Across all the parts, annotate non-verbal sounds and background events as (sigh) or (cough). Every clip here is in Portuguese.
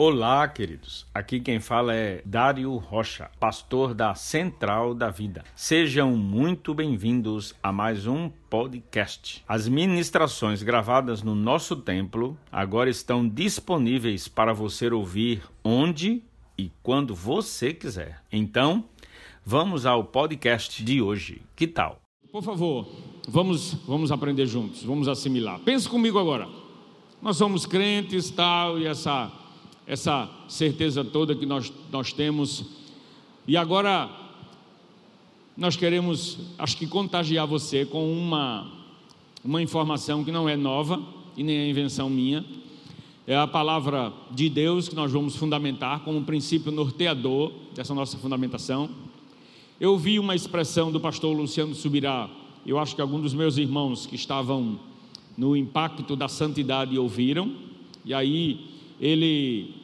Olá, queridos. Aqui quem fala é Dário Rocha, pastor da Central da Vida. Sejam muito bem-vindos a mais um podcast. As ministrações gravadas no nosso templo agora estão disponíveis para você ouvir onde e quando você quiser. Então, vamos ao podcast de hoje. Que tal? Por favor, vamos vamos aprender juntos, vamos assimilar. Pense comigo agora. Nós somos crentes, tal, e essa essa certeza toda que nós, nós temos. E agora, nós queremos, acho que, contagiar você com uma, uma informação que não é nova e nem é invenção minha. É a palavra de Deus que nós vamos fundamentar como princípio norteador dessa nossa fundamentação. Eu vi uma expressão do pastor Luciano Subirá, eu acho que alguns dos meus irmãos que estavam no impacto da santidade ouviram, e aí ele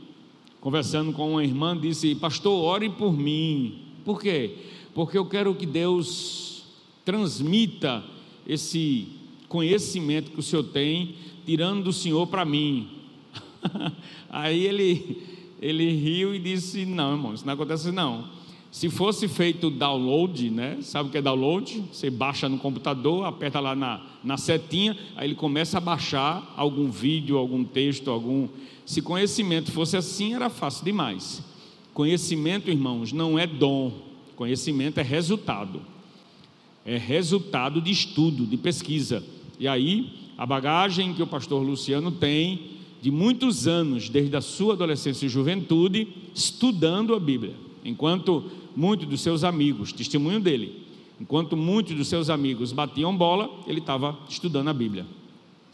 conversando com uma irmã, disse: Pastor, ore por mim. Por quê? Porque eu quero que Deus transmita esse conhecimento que o Senhor tem, tirando do Senhor para mim. (laughs) Aí ele, ele riu e disse: Não, irmão, isso não acontece não. Se fosse feito download, né? Sabe o que é download? Você baixa no computador, aperta lá na, na setinha, aí ele começa a baixar algum vídeo, algum texto, algum. Se conhecimento fosse assim, era fácil demais. Conhecimento, irmãos, não é dom. Conhecimento é resultado. É resultado de estudo, de pesquisa. E aí, a bagagem que o pastor Luciano tem de muitos anos, desde a sua adolescência e juventude, estudando a Bíblia. Enquanto muitos dos seus amigos, testemunho dele, enquanto muitos dos seus amigos batiam bola, ele estava estudando a Bíblia.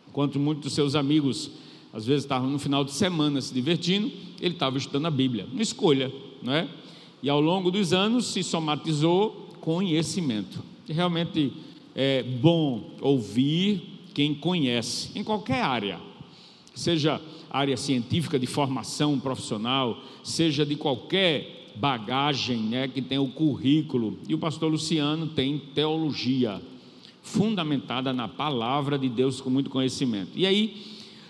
Enquanto muitos dos seus amigos, às vezes, estavam no final de semana se divertindo, ele estava estudando a Bíblia. Uma escolha, não é? E ao longo dos anos se somatizou conhecimento. E realmente é bom ouvir quem conhece, em qualquer área, seja área científica, de formação profissional, seja de qualquer bagagem, né, que tem o currículo, e o pastor Luciano tem teologia fundamentada na palavra de Deus com muito conhecimento. E aí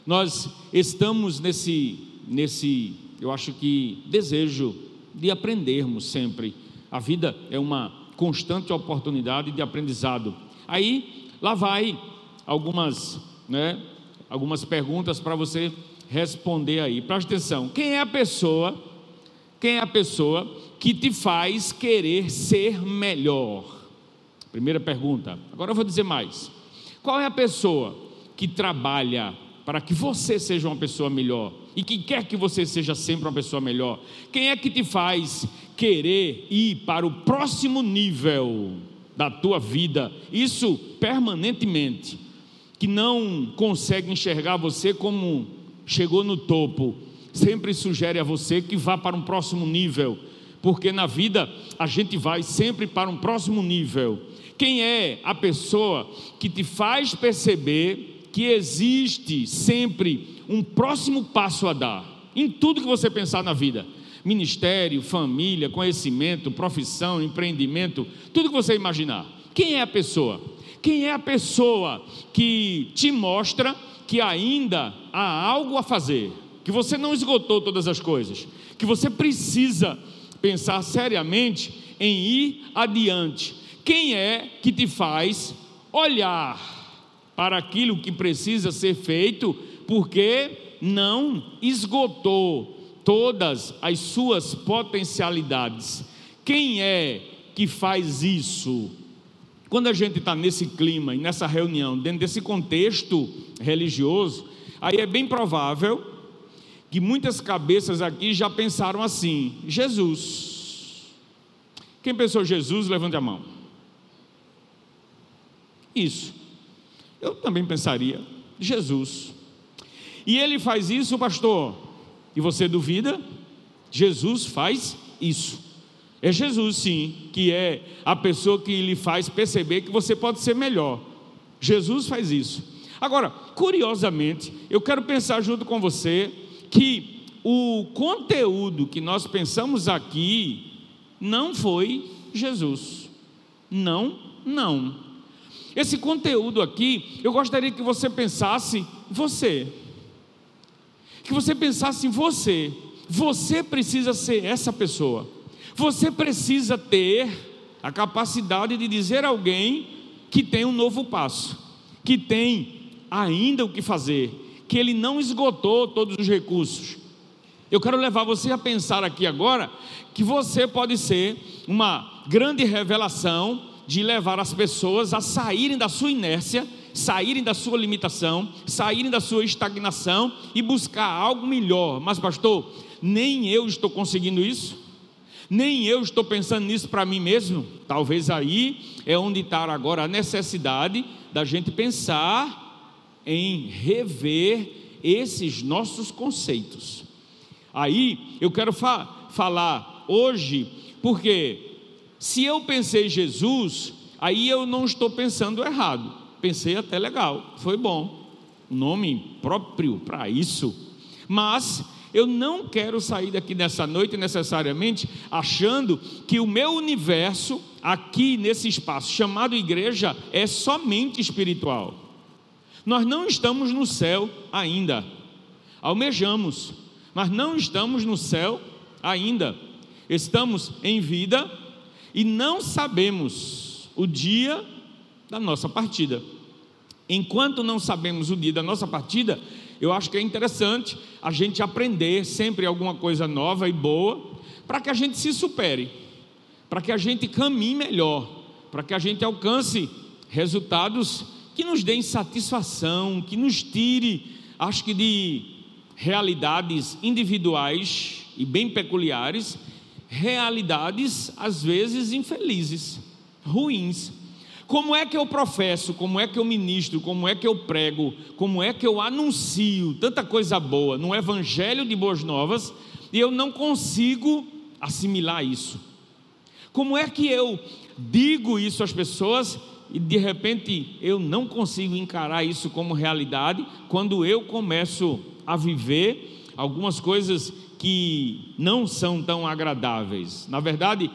nós estamos nesse nesse, eu acho que desejo de aprendermos sempre. A vida é uma constante oportunidade de aprendizado. Aí lá vai algumas, né, algumas perguntas para você responder aí. Preste atenção. Quem é a pessoa quem é a pessoa que te faz querer ser melhor? Primeira pergunta. Agora eu vou dizer mais. Qual é a pessoa que trabalha para que você seja uma pessoa melhor e que quer que você seja sempre uma pessoa melhor? Quem é que te faz querer ir para o próximo nível da tua vida? Isso permanentemente. Que não consegue enxergar você como chegou no topo, sempre sugere a você que vá para um próximo nível, porque na vida a gente vai sempre para um próximo nível. Quem é a pessoa que te faz perceber que existe sempre um próximo passo a dar em tudo que você pensar na vida? Ministério, família, conhecimento, profissão, empreendimento, tudo que você imaginar. Quem é a pessoa? Quem é a pessoa que te mostra que ainda há algo a fazer? Que você não esgotou todas as coisas, que você precisa pensar seriamente em ir adiante. Quem é que te faz olhar para aquilo que precisa ser feito, porque não esgotou todas as suas potencialidades? Quem é que faz isso? Quando a gente está nesse clima e nessa reunião, dentro desse contexto religioso, aí é bem provável que muitas cabeças aqui já pensaram assim: Jesus. Quem pensou Jesus, levante a mão. Isso. Eu também pensaria, Jesus. E ele faz isso, pastor. E você duvida? Jesus faz isso. É Jesus, sim, que é a pessoa que lhe faz perceber que você pode ser melhor. Jesus faz isso. Agora, curiosamente, eu quero pensar junto com você que o conteúdo que nós pensamos aqui não foi Jesus. Não, não. Esse conteúdo aqui, eu gostaria que você pensasse você. Que você pensasse em você. você precisa ser essa pessoa. Você precisa ter a capacidade de dizer a alguém que tem um novo passo, que tem ainda o que fazer, que ele não esgotou todos os recursos. Eu quero levar você a pensar aqui agora que você pode ser uma grande revelação de levar as pessoas a saírem da sua inércia, saírem da sua limitação, saírem da sua estagnação e buscar algo melhor. Mas, pastor, nem eu estou conseguindo isso, nem eu estou pensando nisso para mim mesmo. Talvez aí é onde está agora a necessidade da gente pensar em rever esses nossos conceitos. Aí eu quero fa falar hoje, porque se eu pensei Jesus, aí eu não estou pensando errado. Pensei até legal, foi bom. Nome próprio para isso. Mas eu não quero sair daqui nessa noite necessariamente achando que o meu universo aqui nesse espaço chamado igreja é somente espiritual. Nós não estamos no céu ainda. Almejamos, mas não estamos no céu ainda. Estamos em vida e não sabemos o dia da nossa partida. Enquanto não sabemos o dia da nossa partida, eu acho que é interessante a gente aprender sempre alguma coisa nova e boa, para que a gente se supere, para que a gente caminhe melhor, para que a gente alcance resultados que nos deem satisfação, que nos tire, acho que de realidades individuais e bem peculiares realidades, às vezes, infelizes, ruins. Como é que eu professo, como é que eu ministro, como é que eu prego, como é que eu anuncio tanta coisa boa no Evangelho de Boas Novas e eu não consigo assimilar isso? Como é que eu digo isso às pessoas e de repente eu não consigo encarar isso como realidade quando eu começo a viver algumas coisas que não são tão agradáveis. Na verdade,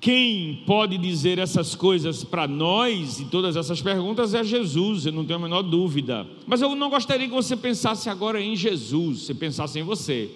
quem pode dizer essas coisas para nós e todas essas perguntas é Jesus, eu não tenho a menor dúvida. Mas eu não gostaria que você pensasse agora em Jesus, você pensasse em você.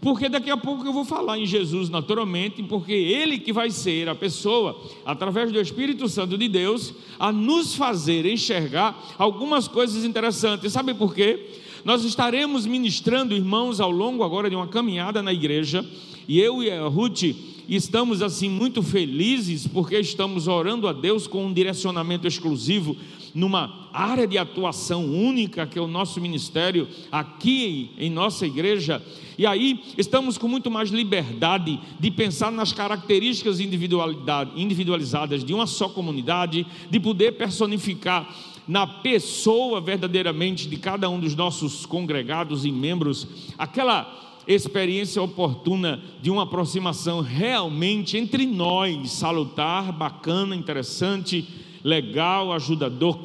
Porque daqui a pouco eu vou falar em Jesus naturalmente, porque Ele que vai ser a pessoa, através do Espírito Santo de Deus, a nos fazer enxergar algumas coisas interessantes. Sabe por quê? Nós estaremos ministrando, irmãos, ao longo agora de uma caminhada na igreja, e eu e a Ruth estamos assim muito felizes porque estamos orando a Deus com um direcionamento exclusivo numa área de atuação única que é o nosso ministério aqui em nossa igreja. E aí estamos com muito mais liberdade de pensar nas características individualizadas de uma só comunidade, de poder personificar na pessoa verdadeiramente de cada um dos nossos congregados e membros, aquela experiência oportuna de uma aproximação realmente entre nós, salutar, bacana, interessante, legal, ajudador,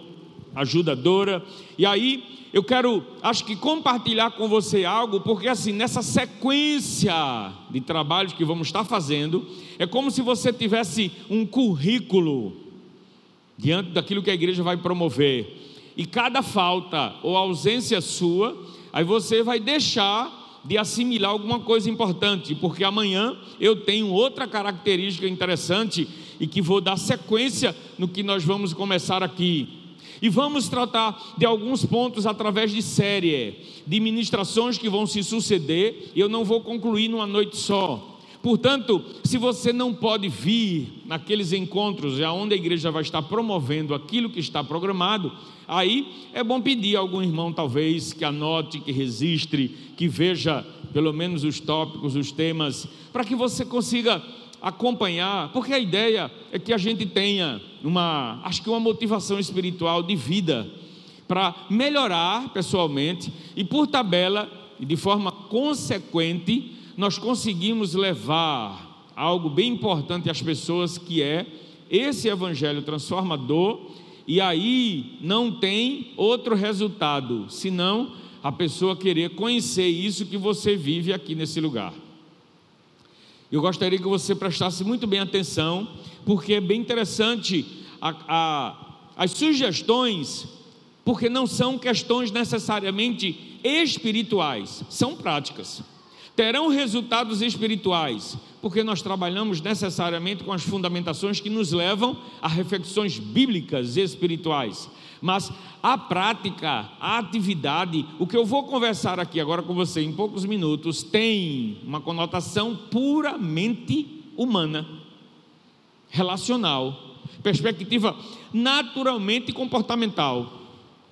ajudadora. E aí eu quero, acho que compartilhar com você algo, porque assim, nessa sequência de trabalhos que vamos estar fazendo, é como se você tivesse um currículo diante daquilo que a igreja vai promover. E cada falta ou ausência sua, aí você vai deixar de assimilar alguma coisa importante, porque amanhã eu tenho outra característica interessante e que vou dar sequência no que nós vamos começar aqui. E vamos tratar de alguns pontos através de série, de ministrações que vão se suceder, eu não vou concluir numa noite só. Portanto, se você não pode vir naqueles encontros onde a igreja vai estar promovendo aquilo que está programado, aí é bom pedir a algum irmão, talvez, que anote, que registre, que veja pelo menos os tópicos, os temas, para que você consiga acompanhar, porque a ideia é que a gente tenha uma, acho que uma motivação espiritual de vida para melhorar pessoalmente e por tabela e de forma consequente nós conseguimos levar algo bem importante às pessoas que é esse evangelho transformador e aí não tem outro resultado senão a pessoa querer conhecer isso que você vive aqui nesse lugar. Eu gostaria que você prestasse muito bem atenção, porque é bem interessante a, a, as sugestões, porque não são questões necessariamente espirituais, são práticas. Terão resultados espirituais, porque nós trabalhamos necessariamente com as fundamentações que nos levam a reflexões bíblicas e espirituais. Mas a prática, a atividade, o que eu vou conversar aqui agora com você em poucos minutos, tem uma conotação puramente humana, relacional, perspectiva naturalmente comportamental.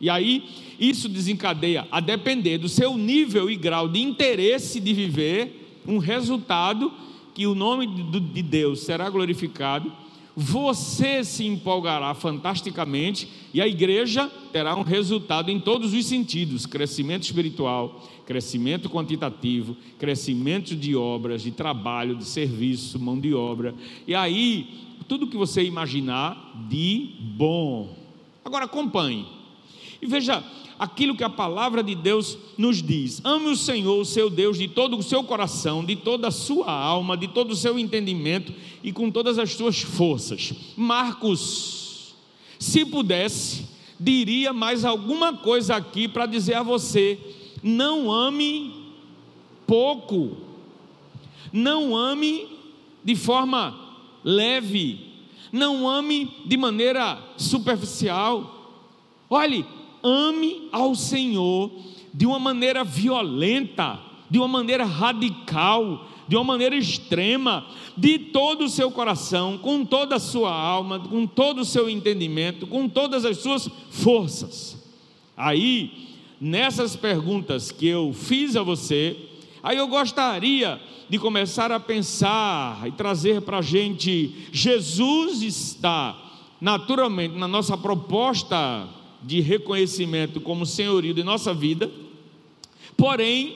E aí, isso desencadeia, a depender do seu nível e grau de interesse de viver, um resultado que o nome de Deus será glorificado, você se empolgará fantasticamente e a igreja terá um resultado em todos os sentidos: crescimento espiritual, crescimento quantitativo, crescimento de obras, de trabalho, de serviço, mão de obra. E aí, tudo que você imaginar de bom. Agora acompanhe. E veja aquilo que a palavra de Deus nos diz: ame o Senhor, o seu Deus, de todo o seu coração, de toda a sua alma, de todo o seu entendimento e com todas as suas forças. Marcos, se pudesse, diria mais alguma coisa aqui para dizer a você: não ame pouco, não ame de forma leve, não ame de maneira superficial. Olhe, ame ao Senhor de uma maneira violenta, de uma maneira radical, de uma maneira extrema, de todo o seu coração, com toda a sua alma, com todo o seu entendimento, com todas as suas forças. Aí, nessas perguntas que eu fiz a você, aí eu gostaria de começar a pensar e trazer para a gente: Jesus está naturalmente na nossa proposta de reconhecimento como senhorio de nossa vida, porém,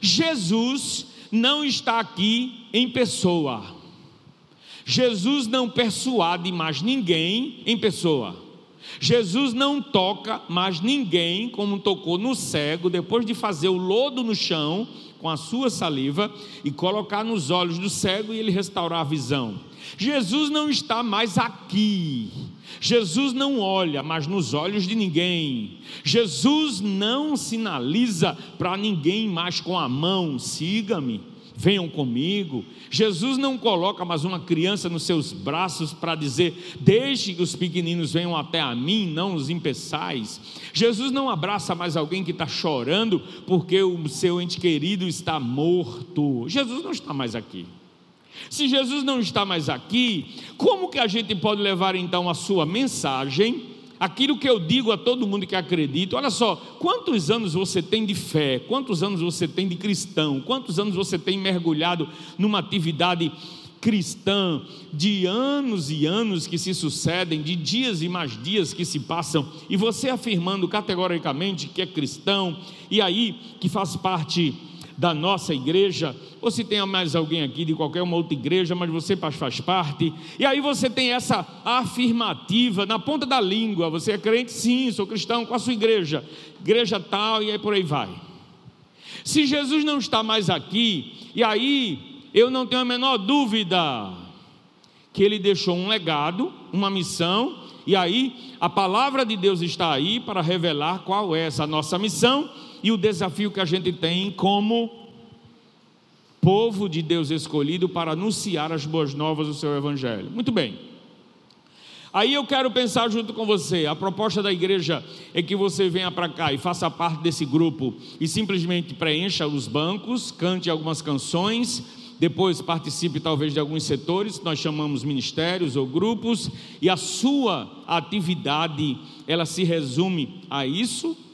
Jesus não está aqui em pessoa. Jesus não persuade mais ninguém em pessoa. Jesus não toca mais ninguém como tocou no cego depois de fazer o lodo no chão com a sua saliva e colocar nos olhos do cego e ele restaurar a visão. Jesus não está mais aqui. Jesus não olha mais nos olhos de ninguém. Jesus não sinaliza para ninguém mais com a mão: siga-me, venham comigo. Jesus não coloca mais uma criança nos seus braços para dizer: deixe que os pequeninos venham até a mim, não os impeçais. Jesus não abraça mais alguém que está chorando porque o seu ente querido está morto. Jesus não está mais aqui. Se Jesus não está mais aqui, como que a gente pode levar então a sua mensagem, aquilo que eu digo a todo mundo que acredita? Olha só, quantos anos você tem de fé, quantos anos você tem de cristão, quantos anos você tem mergulhado numa atividade cristã, de anos e anos que se sucedem, de dias e mais dias que se passam, e você afirmando categoricamente que é cristão, e aí que faz parte da nossa igreja, ou se tem mais alguém aqui de qualquer uma outra igreja, mas você faz parte, e aí você tem essa afirmativa na ponta da língua: você é crente? Sim, sou cristão, com a sua igreja, igreja tal, e aí por aí vai. Se Jesus não está mais aqui, e aí eu não tenho a menor dúvida que ele deixou um legado, uma missão, e aí a palavra de Deus está aí para revelar qual é essa nossa missão e o desafio que a gente tem como povo de Deus escolhido para anunciar as boas novas do seu evangelho. Muito bem. Aí eu quero pensar junto com você. A proposta da igreja é que você venha para cá e faça parte desse grupo e simplesmente preencha os bancos, cante algumas canções, depois participe talvez de alguns setores, nós chamamos ministérios ou grupos, e a sua atividade, ela se resume a isso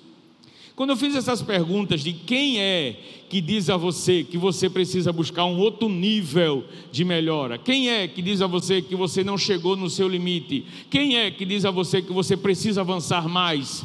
quando eu fiz essas perguntas de quem é que diz a você que você precisa buscar um outro nível de melhora, quem é que diz a você que você não chegou no seu limite, quem é que diz a você que você precisa avançar mais,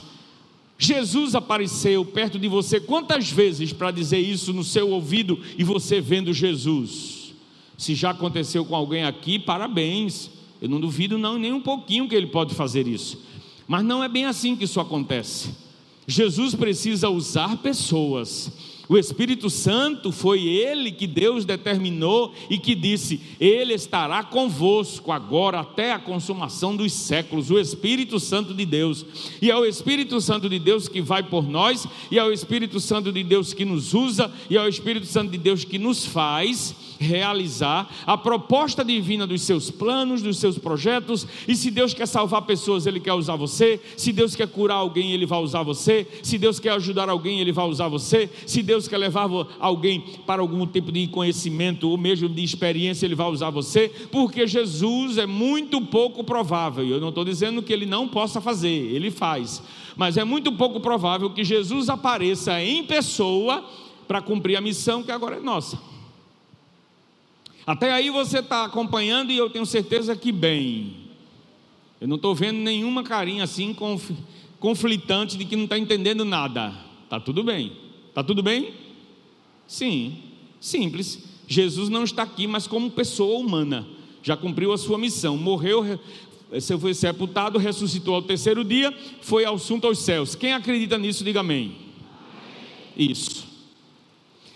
Jesus apareceu perto de você quantas vezes para dizer isso no seu ouvido e você vendo Jesus? Se já aconteceu com alguém aqui, parabéns. Eu não duvido não nem um pouquinho que ele pode fazer isso. Mas não é bem assim que isso acontece. Jesus precisa usar pessoas O Espírito Santo foi ele que Deus determinou e que disse: Ele estará convosco agora até a consumação dos séculos. O Espírito Santo de Deus. E é o Espírito Santo de Deus que vai por nós, e é o Espírito Santo de Deus que nos usa, e é o Espírito Santo de Deus que nos faz realizar a proposta divina dos seus planos, dos seus projetos. E se Deus quer salvar pessoas, Ele quer usar você. Se Deus quer curar alguém, Ele vai usar você. Se Deus quer ajudar alguém, Ele vai usar você. Se Deus quer levar alguém para algum tipo de conhecimento ou mesmo de experiência, Ele vai usar você, porque Jesus é muito pouco provável. Eu não estou dizendo que Ele não possa fazer, Ele faz, mas é muito pouco provável que Jesus apareça em pessoa para cumprir a missão que agora é nossa. Até aí você está acompanhando e eu tenho certeza que bem. Eu não estou vendo nenhuma carinha assim conflitante de que não está entendendo nada. Está tudo bem. Está tudo bem? Sim, simples. Jesus não está aqui, mas como pessoa humana. Já cumpriu a sua missão, morreu, foi sepultado, ressuscitou ao terceiro dia, foi assunto aos céus. Quem acredita nisso, diga amém. Isso.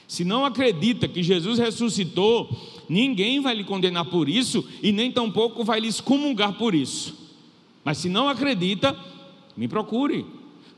Se não acredita que Jesus ressuscitou, ninguém vai lhe condenar por isso e nem tampouco vai lhe excomungar por isso. Mas se não acredita, me procure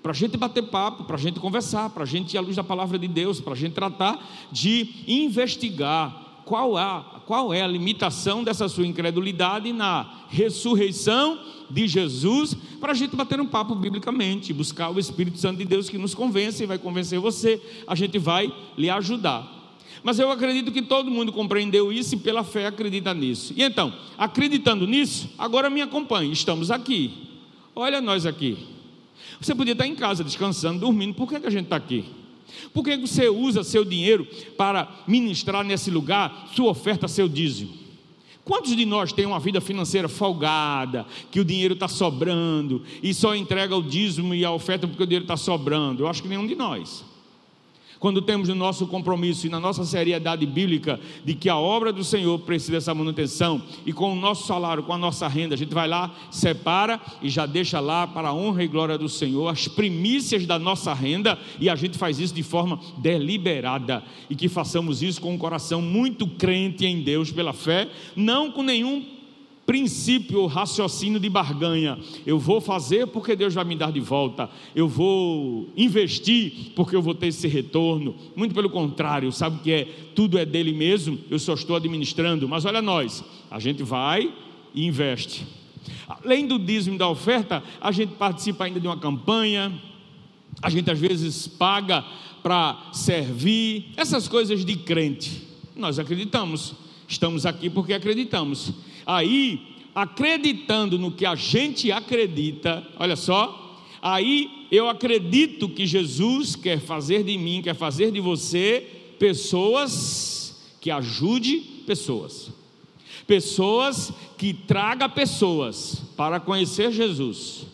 para a gente bater papo, para a gente conversar, para a gente ir à luz da palavra de Deus, para a gente tratar de investigar qual é, qual é a limitação dessa sua incredulidade na ressurreição de Jesus, para a gente bater um papo biblicamente, buscar o Espírito Santo de Deus que nos convence e vai convencer você, a gente vai lhe ajudar. Mas eu acredito que todo mundo compreendeu isso e pela fé acredita nisso. E então, acreditando nisso, agora me acompanhe, estamos aqui. Olha nós aqui. Você podia estar em casa descansando, dormindo. Por que, que a gente está aqui? Por que você usa seu dinheiro para ministrar nesse lugar sua oferta, seu dízimo? Quantos de nós têm uma vida financeira folgada, que o dinheiro está sobrando e só entrega o dízimo e a oferta porque o dinheiro está sobrando? Eu acho que nenhum de nós quando temos no nosso compromisso e na nossa seriedade bíblica de que a obra do Senhor precisa dessa manutenção e com o nosso salário, com a nossa renda, a gente vai lá, separa e já deixa lá para a honra e glória do Senhor as primícias da nossa renda e a gente faz isso de forma deliberada e que façamos isso com um coração muito crente em Deus pela fé, não com nenhum princípio raciocínio de barganha. Eu vou fazer porque Deus vai me dar de volta. Eu vou investir porque eu vou ter esse retorno. Muito pelo contrário, sabe que é tudo é dele mesmo, eu só estou administrando. Mas olha nós, a gente vai e investe. Além do dízimo da oferta, a gente participa ainda de uma campanha, a gente às vezes paga para servir, essas coisas de crente. Nós acreditamos, estamos aqui porque acreditamos. Aí, acreditando no que a gente acredita, olha só, aí eu acredito que Jesus quer fazer de mim, quer fazer de você pessoas que ajude pessoas. Pessoas que traga pessoas para conhecer Jesus.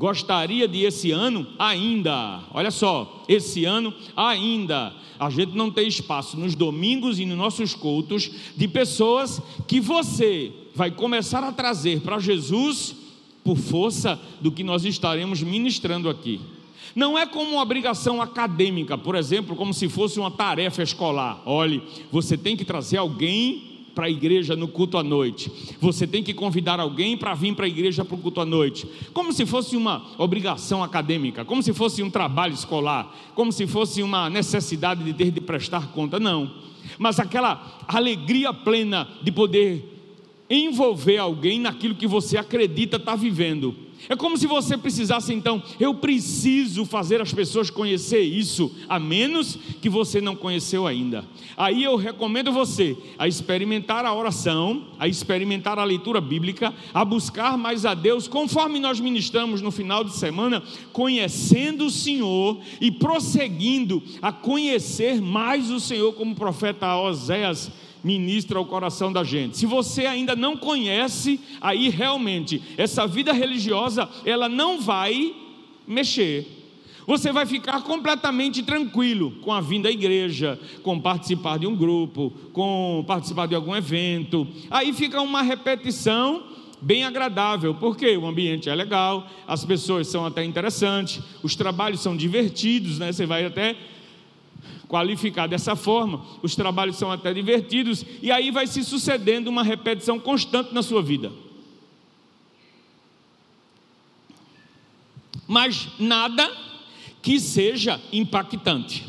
Gostaria de esse ano ainda, olha só, esse ano ainda, a gente não tem espaço nos domingos e nos nossos cultos de pessoas que você vai começar a trazer para Jesus por força do que nós estaremos ministrando aqui. Não é como uma obrigação acadêmica, por exemplo, como se fosse uma tarefa escolar. Olhe, você tem que trazer alguém para a igreja no culto à noite. Você tem que convidar alguém para vir para a igreja para o culto à noite. Como se fosse uma obrigação acadêmica, como se fosse um trabalho escolar, como se fosse uma necessidade de ter de prestar conta. Não. Mas aquela alegria plena de poder envolver alguém naquilo que você acredita estar tá vivendo é como se você precisasse então, eu preciso fazer as pessoas conhecer isso, a menos que você não conheceu ainda. Aí eu recomendo você a experimentar a oração, a experimentar a leitura bíblica, a buscar mais a Deus, conforme nós ministramos no final de semana, conhecendo o Senhor e prosseguindo a conhecer mais o Senhor, como o profeta Oséias ministra ao coração da gente. Se você ainda não conhece, aí realmente essa vida religiosa, ela não vai mexer. Você vai ficar completamente tranquilo com a vinda à igreja, com participar de um grupo, com participar de algum evento. Aí fica uma repetição bem agradável, porque o ambiente é legal, as pessoas são até interessantes, os trabalhos são divertidos, né? Você vai até qualificar dessa forma, os trabalhos são até divertidos, e aí vai se sucedendo uma repetição constante na sua vida. Mas nada que seja impactante,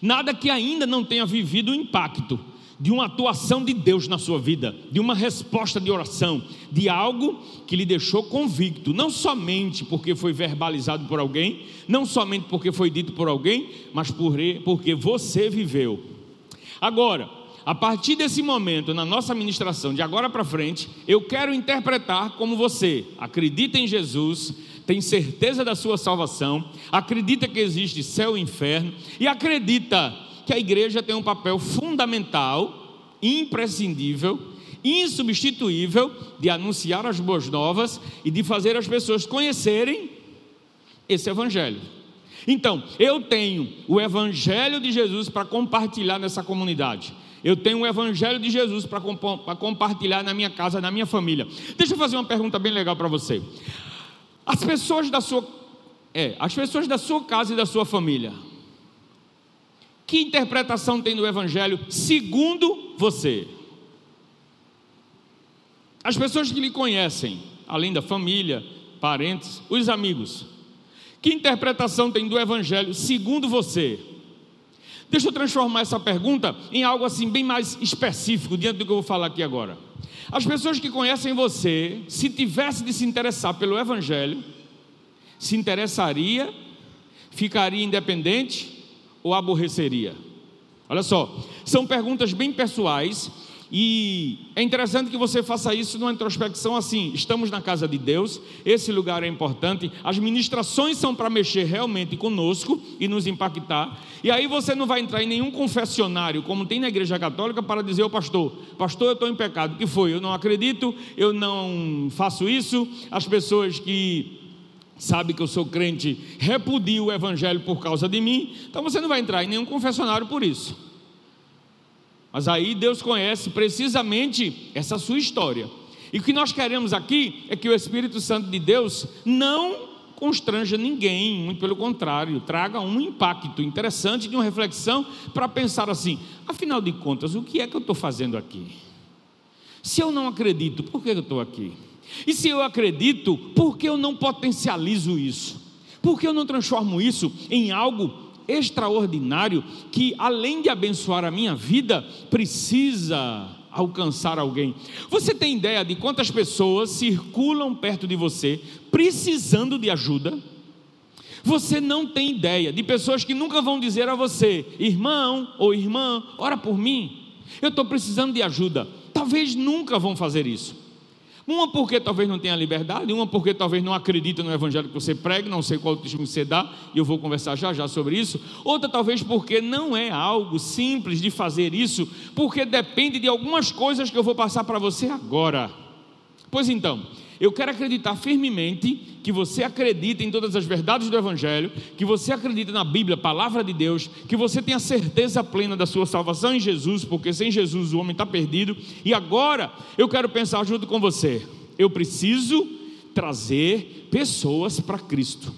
nada que ainda não tenha vivido o impacto de uma atuação de Deus na sua vida, de uma resposta de oração, de algo que lhe deixou convicto, não somente porque foi verbalizado por alguém, não somente porque foi dito por alguém, mas porque você viveu. Agora, a partir desse momento, na nossa ministração, de agora para frente, eu quero interpretar como você acredita em Jesus, tem certeza da sua salvação, acredita que existe céu e inferno e acredita que a igreja tem um papel fundamental, imprescindível, insubstituível de anunciar as boas novas e de fazer as pessoas conhecerem esse evangelho. Então, eu tenho o evangelho de Jesus para compartilhar nessa comunidade. Eu tenho o evangelho de Jesus para compartilhar na minha casa, na minha família. Deixa eu fazer uma pergunta bem legal para você. As pessoas da sua é, as pessoas da sua casa e da sua família, que interpretação tem do Evangelho segundo você? As pessoas que lhe conhecem, além da família, parentes, os amigos, que interpretação tem do Evangelho segundo você? Deixa eu transformar essa pergunta em algo assim bem mais específico, diante do que eu vou falar aqui agora. As pessoas que conhecem você, se tivesse de se interessar pelo Evangelho, se interessaria, ficaria independente ou aborreceria? Olha só, são perguntas bem pessoais e é interessante que você faça isso numa introspecção assim: estamos na casa de Deus, esse lugar é importante, as ministrações são para mexer realmente conosco e nos impactar. E aí você não vai entrar em nenhum confessionário, como tem na igreja católica, para dizer ao pastor: Pastor, eu estou em pecado. O que foi? Eu não acredito, eu não faço isso. As pessoas que sabe que eu sou crente, repudia o evangelho por causa de mim, então você não vai entrar em nenhum confessionário por isso. Mas aí Deus conhece precisamente essa sua história. E o que nós queremos aqui é que o Espírito Santo de Deus não constranja ninguém, muito pelo contrário, traga um impacto interessante de uma reflexão para pensar assim: afinal de contas, o que é que eu estou fazendo aqui? Se eu não acredito, por que eu estou aqui? E se eu acredito, por que eu não potencializo isso? Por que eu não transformo isso em algo extraordinário que, além de abençoar a minha vida, precisa alcançar alguém? Você tem ideia de quantas pessoas circulam perto de você precisando de ajuda? Você não tem ideia de pessoas que nunca vão dizer a você, irmão ou irmã, ora por mim, eu estou precisando de ajuda. Talvez nunca vão fazer isso. Uma porque talvez não tenha liberdade, uma porque talvez não acredita no evangelho que você prega, não sei qual testemunho você dá, e eu vou conversar já já sobre isso. Outra talvez porque não é algo simples de fazer isso, porque depende de algumas coisas que eu vou passar para você agora. Pois então, eu quero acreditar firmemente que você acredita em todas as verdades do Evangelho, que você acredita na Bíblia, palavra de Deus, que você tem a certeza plena da sua salvação em Jesus, porque sem Jesus o homem está perdido. E agora eu quero pensar junto com você. Eu preciso trazer pessoas para Cristo.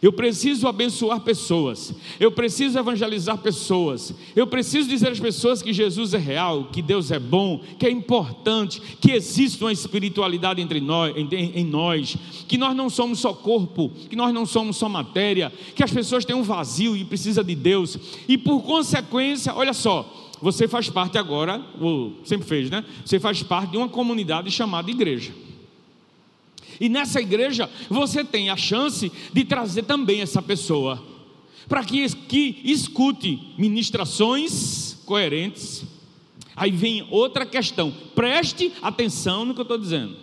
Eu preciso abençoar pessoas, eu preciso evangelizar pessoas, eu preciso dizer às pessoas que Jesus é real, que Deus é bom, que é importante, que existe uma espiritualidade entre nós, em, nós, que nós não somos só corpo, que nós não somos só matéria, que as pessoas têm um vazio e precisam de Deus, e por consequência, olha só, você faz parte agora, ou sempre fez, né? Você faz parte de uma comunidade chamada igreja. E nessa igreja você tem a chance de trazer também essa pessoa, para que, que escute ministrações coerentes. Aí vem outra questão, preste atenção no que eu estou dizendo,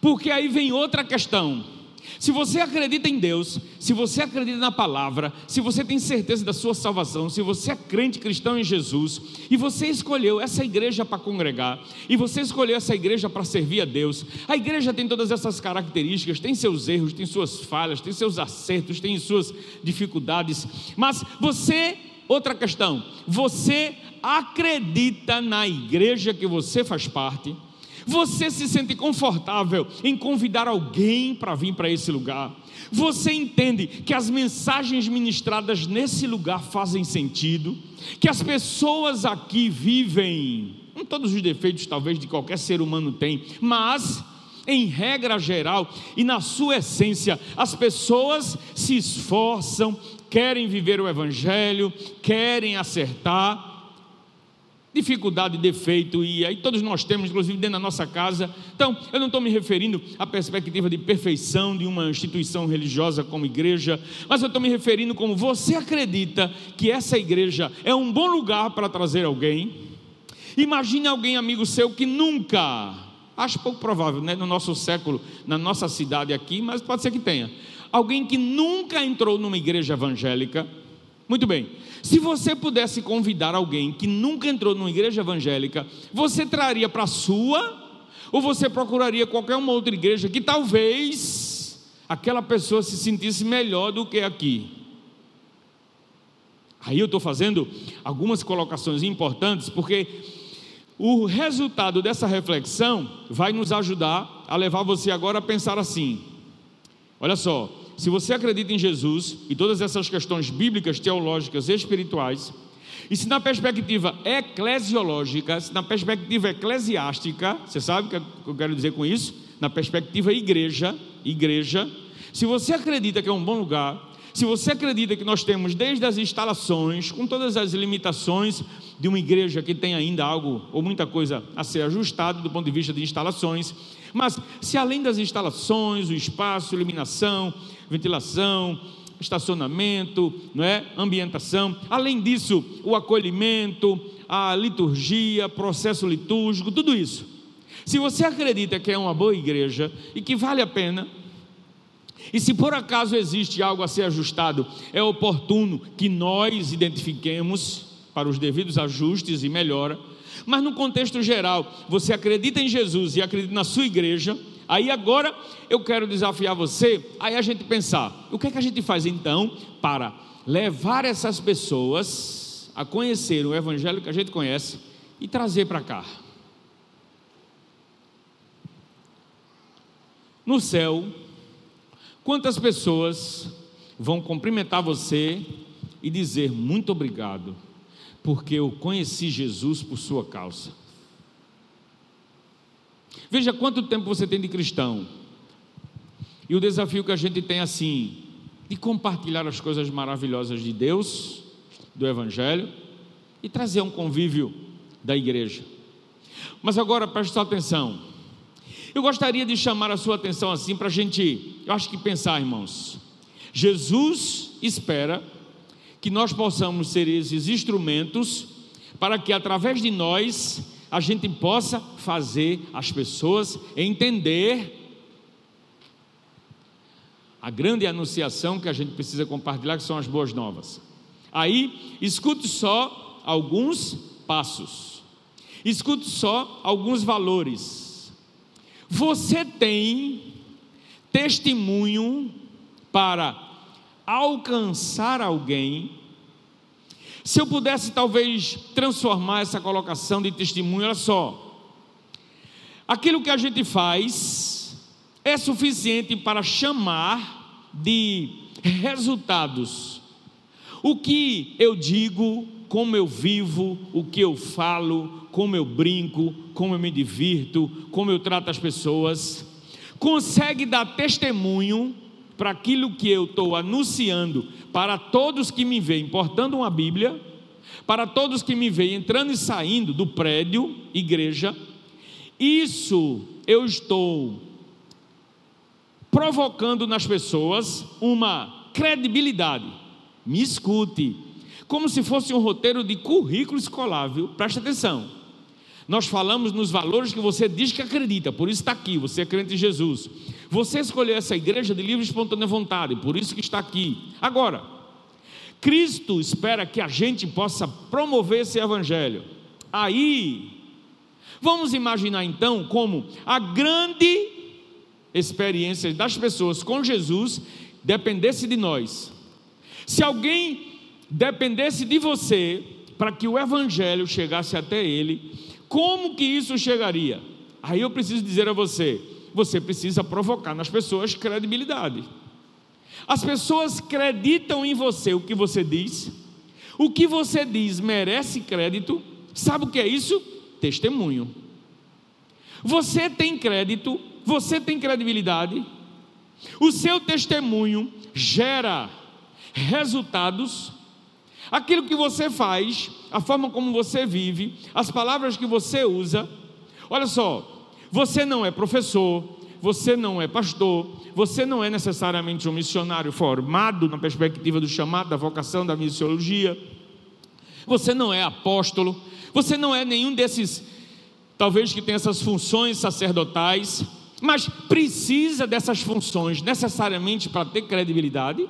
porque aí vem outra questão. Se você acredita em Deus, se você acredita na palavra, se você tem certeza da sua salvação, se você é crente cristão em Jesus, e você escolheu essa igreja para congregar, e você escolheu essa igreja para servir a Deus, a igreja tem todas essas características, tem seus erros, tem suas falhas, tem seus acertos, tem suas dificuldades, mas você, outra questão, você acredita na igreja que você faz parte, Você se sente confortável em convidar alguém para vir para esse lugar? Você entende que as mensagens ministradas nesse lugar fazem sentido? Que as pessoas aqui vivem, com todos os defeitos talvez de qualquer ser humano tem, mas em regra geral e na sua essência, as pessoas se esforçam, querem viver o Evangelho, querem acertar. Dificuldade, defeito, e aí todos nós temos, inclusive dentro da nossa casa. Então, eu não estou me referindo à perspectiva de perfeição de uma instituição religiosa como igreja, mas eu estou me referindo como você acredita que essa igreja é um bom lugar para trazer alguém. Imagine alguém, amigo seu, que nunca Acho pouco provável, né, no nosso século, na nossa cidade aqui, mas pode ser que tenha. Alguém que nunca entrou numa igreja evangélica. Muito bem. Se você pudesse convidar alguém que nunca entrou numa igreja evangélica, você traria para a sua ou você procuraria qualquer uma outra igreja que talvez aquela pessoa se sentisse melhor do que aqui? Aí eu estou fazendo algumas colocações importantes, porque o resultado dessa reflexão vai nos ajudar a levar você agora a pensar assim: olha só, se você acredita em Jesus e todas essas questões bíblicas, teológicas e espirituais, e se na perspectiva eclesiológica, se na perspectiva eclesiástica, você sabe o que eu quero dizer com isso? Na perspectiva igreja, igreja, se você acredita que é um bom lugar, se você acredita que nós temos desde as instalações, com todas as limitações de uma igreja que tem ainda algo ou muita coisa a ser ajustado do ponto de vista de instalações, mas se além das instalações, o espaço, iluminação, ventilação, estacionamento, não é? ambientação, além disso, o acolhimento, a liturgia, processo litúrgico, tudo isso. Se você acredita que é uma boa igreja e que vale a pena, e se por acaso existe algo a ser ajustado, é oportuno que nós identifiquemos para os devidos ajustes e melhora. Mas no contexto geral, você acredita em Jesus e acredita na sua igreja, aí agora eu quero desafiar você, aí a gente pensar, o que é que a gente faz então para levar essas pessoas a conhecer o evangelho que a gente conhece e trazer para cá? No céu, Quantas pessoas vão cumprimentar você e dizer muito obrigado, porque eu conheci Jesus por sua causa? Veja quanto tempo você tem de cristão. E o desafio que a gente tem assim, de compartilhar as coisas maravilhosas de Deus, do Evangelho, e trazer um convívio da igreja. Mas agora preste atenção. Eu gostaria de chamar a sua atenção assim para a gente, eu acho que pensar, irmãos. Jesus espera que nós possamos ser esses instrumentos para que através de nós a gente possa fazer as pessoas entender a grande anunciação que a gente precisa compartilhar, que são as boas novas. Aí, escute só alguns passos, escute só alguns valores você tem testemunho para alcançar alguém. Se eu pudesse talvez transformar essa colocação de testemunho, olha só. Aquilo que a gente faz é suficiente para chamar de resultados. O que eu digo, como eu vivo, o que eu falo, como eu brinco, como eu me divirto, como eu trato as pessoas, consegue dar testemunho para aquilo que eu estou anunciando para todos que me veem portando uma Bíblia, para todos que me veem entrando e saindo do prédio, igreja, isso eu estou provocando nas pessoas uma credibilidade. Me escute, como se fosse um roteiro de currículo escolar, viu? Presta atenção. Nós falamos nos valores que você diz que acredita, por isso está aqui, você é crente em Jesus. Você escolheu essa igreja de livre e espontânea vontade, por isso que está aqui. Agora, Cristo espera que a gente possa promover esse evangelho. Aí, vamos imaginar então como a grande experiência das pessoas com Jesus dependesse de nós. Se alguém dependesse de você para que o evangelho chegasse até ele, como que isso chegaria? Aí eu preciso dizer a você: você precisa provocar nas pessoas credibilidade. As pessoas acreditam em você o que você diz. O que você diz merece crédito. Sabe o que é isso? Testemunho. Você tem crédito, você tem credibilidade. O seu testemunho gera resultados. Aquilo que você faz, a forma como você vive, as palavras que você usa. Olha só, você não é professor, você não é pastor, você não é necessariamente um missionário formado na perspectiva do chamado, da vocação, da missiologia, você não é apóstolo, você não é nenhum desses, talvez que tem essas funções sacerdotais, mas precisa dessas funções necessariamente para ter credibilidade,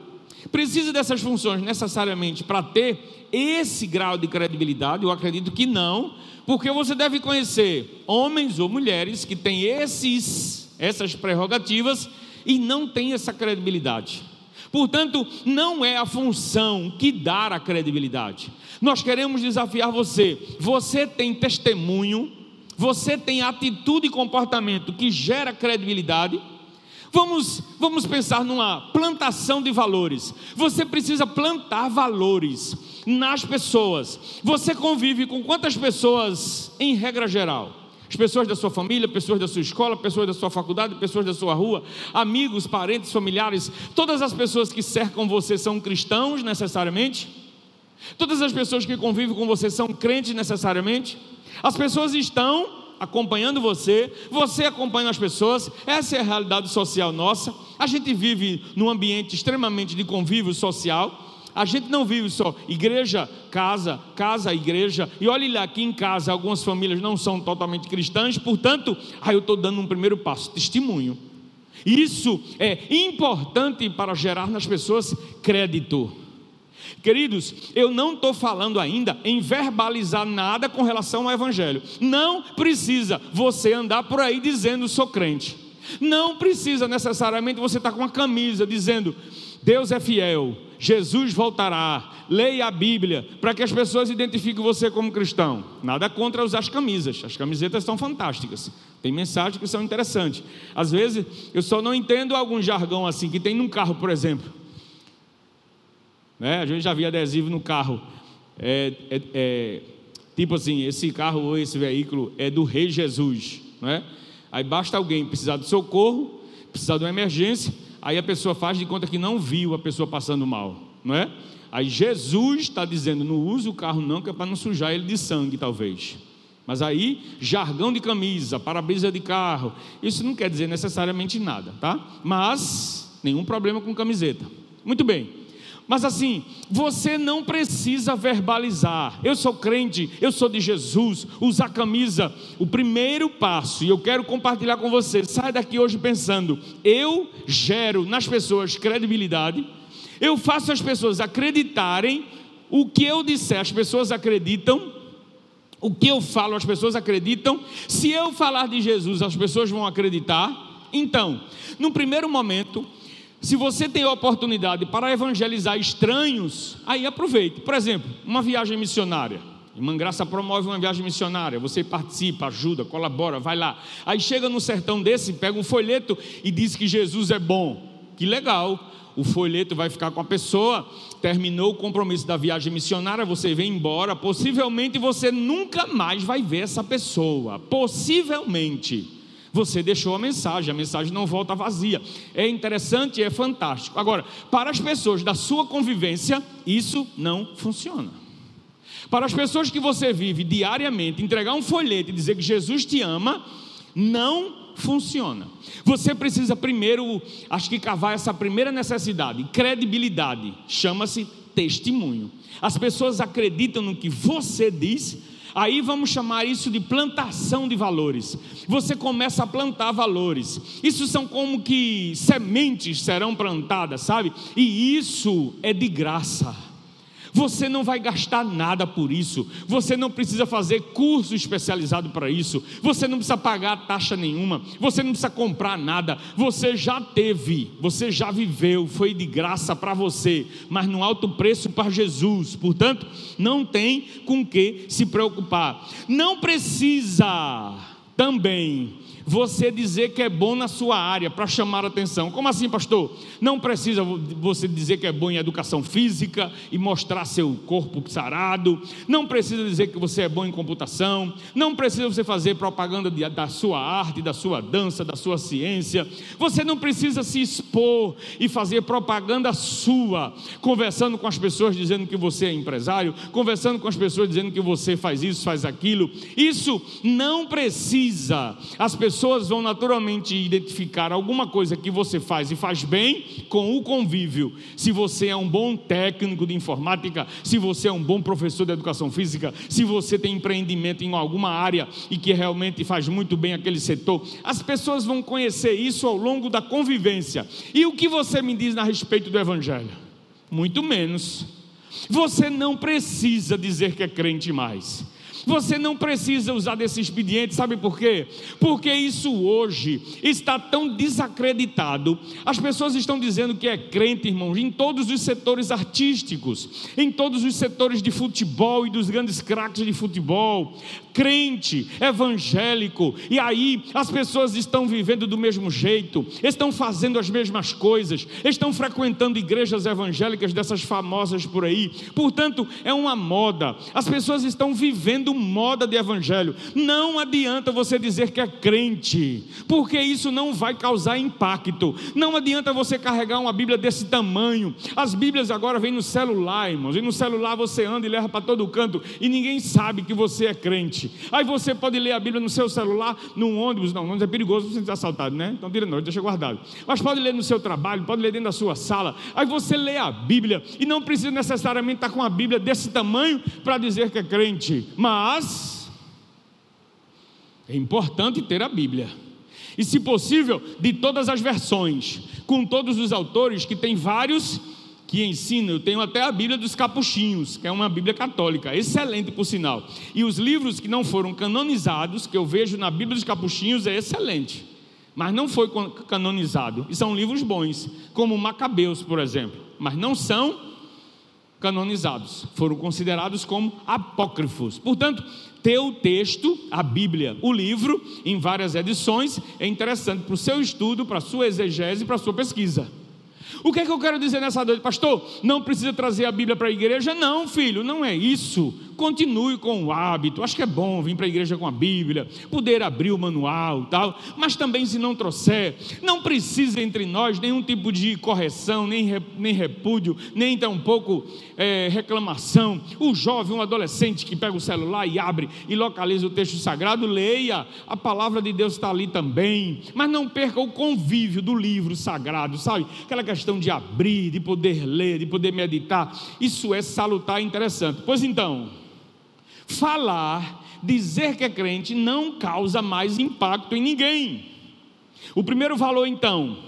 precisa dessas funções necessariamente para ter esse grau de credibilidade, eu acredito que não, porque você deve conhecer homens ou mulheres que têm esses essas prerrogativas e não tem essa credibilidade. Portanto, não é a função que dá a credibilidade. Nós queremos desafiar você. Você tem testemunho, você tem atitude e comportamento que gera credibilidade. Vamos, vamos pensar numa plantação de valores. Você precisa plantar valores nas pessoas. Você convive com quantas pessoas em regra geral? as pessoas da sua família, pessoas da sua escola, pessoas da sua faculdade, pessoas da sua rua, amigos, parentes, familiares, todas as pessoas que cercam você são cristãos necessariamente? Todas as pessoas que convivem com você são crentes necessariamente? As pessoas estão acompanhando você, você acompanha as pessoas, essa é a realidade social nossa. A gente vive num ambiente extremamente de convívio social. A gente não vive só igreja, casa, casa, igreja. E olhe lá, aqui em casa, algumas famílias não são totalmente cristãs, portanto, aí eu estou dando um primeiro passo, testemunho. Isso é importante para gerar nas pessoas crédito. Queridos, eu não estou falando ainda em verbalizar nada com relação ao Evangelho. Não precisa você andar por aí dizendo sou crente. Não precisa necessariamente você estar tá com uma camisa dizendo Deus é fiel, Jesus voltará, leia a Bíblia, para que as pessoas identifiquem você como cristão. Nada contra usar as camisas, as camisetas são fantásticas, tem mensagens que são interessantes. Às vezes eu só não entendo algum jargão assim, que tem num carro, por exemplo. Né? A gente já via adesivo no carro, é, é, é, tipo assim: esse carro ou esse veículo é do Rei Jesus. Né? Aí basta alguém precisar de socorro, precisar de uma emergência aí a pessoa faz de conta que não viu a pessoa passando mal, não é? Aí Jesus está dizendo: não use o carro, não, que é para não sujar ele de sangue, talvez. Mas aí, jargão de camisa, para-brisa de carro, isso não quer dizer necessariamente nada, tá? Mas, nenhum problema com camiseta. Muito bem. Mas assim, você não precisa verbalizar. Eu sou crente, eu sou de Jesus, usar camisa. O primeiro passo, e eu quero compartilhar com você, sai daqui hoje pensando: eu gero nas pessoas credibilidade, eu faço as pessoas acreditarem o que eu disser, as pessoas acreditam. O que eu falo, as pessoas acreditam. Se eu falar de Jesus, as pessoas vão acreditar. Então, no primeiro momento, se você tem oportunidade para evangelizar estranhos, aí aproveite. Por exemplo, uma viagem missionária. Irmã Graça promove uma viagem missionária. Você participa, ajuda, colabora, vai lá. Aí chega no sertão desse, pega um folheto e diz que Jesus é bom. Que legal. O folheto vai ficar com a pessoa. Terminou o compromisso da viagem missionária, você vem embora. Possivelmente você nunca mais vai ver essa pessoa. Possivelmente você deixou a mensagem, a mensagem não volta vazia. É interessante, é fantástico. Agora, para as pessoas da sua convivência, isso não funciona. Para as pessoas que você vive diariamente, entregar um folheto e dizer que Jesus te ama, não funciona. Você precisa primeiro, acho que cavar essa primeira necessidade, credibilidade, chama-se testemunho. As pessoas acreditam no que você diz Aí vamos chamar isso de plantação de valores. Você começa a plantar valores. Isso são como que sementes serão plantadas, sabe? E isso é de graça. Você não vai gastar nada por isso. Você não precisa fazer curso especializado para isso. Você não precisa pagar taxa nenhuma. Você não precisa comprar nada. Você já teve, você já viveu, foi de graça para você, mas no alto preço para Jesus. Portanto, não tem com que se preocupar. Não precisa também você dizer que é bom na sua área para chamar atenção. Como assim, pastor? Não precisa você dizer que é bom em educação física e mostrar seu corpo sarado. Não precisa dizer que você é bom em computação. Não precisa você fazer propaganda de, da sua arte, da sua dança, da sua ciência. Você não precisa se expor e fazer propaganda sua, conversando com as pessoas dizendo que você é empresário, conversando com as pessoas dizendo que você faz isso, faz aquilo. Isso não precisa. As pessoas pessoas vão naturalmente identificar alguma coisa que você faz e faz bem com o convívio. Se você é um bom técnico de informática, se você é um bom professor de educação física, se você tem empreendimento em alguma área e que realmente faz muito bem aquele setor, as pessoas vão conhecer isso ao longo da convivência. E o que você me diz a respeito do Evangelho? Muito menos. Você não precisa dizer que é crente mais. Você não precisa usar desse expediente, sabe por quê? Porque isso hoje está tão desacreditado. As pessoas estão dizendo que é crente, irmãos, em todos os setores artísticos, em todos os setores de futebol e dos grandes craques de futebol crente, evangélico, e aí as pessoas estão vivendo do mesmo jeito, estão fazendo as mesmas coisas, estão frequentando igrejas evangélicas dessas famosas por aí, portanto, é uma moda, as pessoas estão vivendo moda de evangelho. Não adianta você dizer que é crente, porque isso não vai causar impacto, não adianta você carregar uma Bíblia desse tamanho, as Bíblias agora vêm no celular, irmãos, e no celular você anda e leva para todo canto, e ninguém sabe que você é crente. Aí você pode ler a Bíblia no seu celular, num ônibus, não, ônibus é perigoso você ser assaltado, né? Então tira não, deixa guardado. Mas pode ler no seu trabalho, pode ler dentro da sua sala. Aí você lê a Bíblia e não precisa necessariamente estar com a Bíblia desse tamanho para dizer que é crente, mas é importante ter a Bíblia. E se possível, de todas as versões, com todos os autores que tem vários que ensina, eu tenho até a Bíblia dos Capuchinhos, que é uma Bíblia católica, excelente por sinal. E os livros que não foram canonizados, que eu vejo na Bíblia dos Capuchinhos, é excelente. Mas não foi canonizado. E são livros bons, como Macabeus, por exemplo. Mas não são canonizados. Foram considerados como apócrifos. Portanto, ter o texto, a Bíblia, o livro, em várias edições, é interessante para o seu estudo, para a sua exegese, para a sua pesquisa. O que é que eu quero dizer nessa noite, pastor? Não precisa trazer a Bíblia para a igreja? Não, filho, não é isso continue com o hábito. Acho que é bom vir para a igreja com a Bíblia, poder abrir o manual tal, mas também se não trouxer, não precisa entre nós nenhum tipo de correção, nem, nem repúdio, nem tampouco é, reclamação. O jovem, um adolescente que pega o celular e abre e localiza o texto sagrado, leia, a palavra de Deus está ali também, mas não perca o convívio do livro sagrado, sabe? Aquela questão de abrir, de poder ler, de poder meditar, isso é salutar e interessante. Pois então, falar, dizer que é crente não causa mais impacto em ninguém. O primeiro valor, então,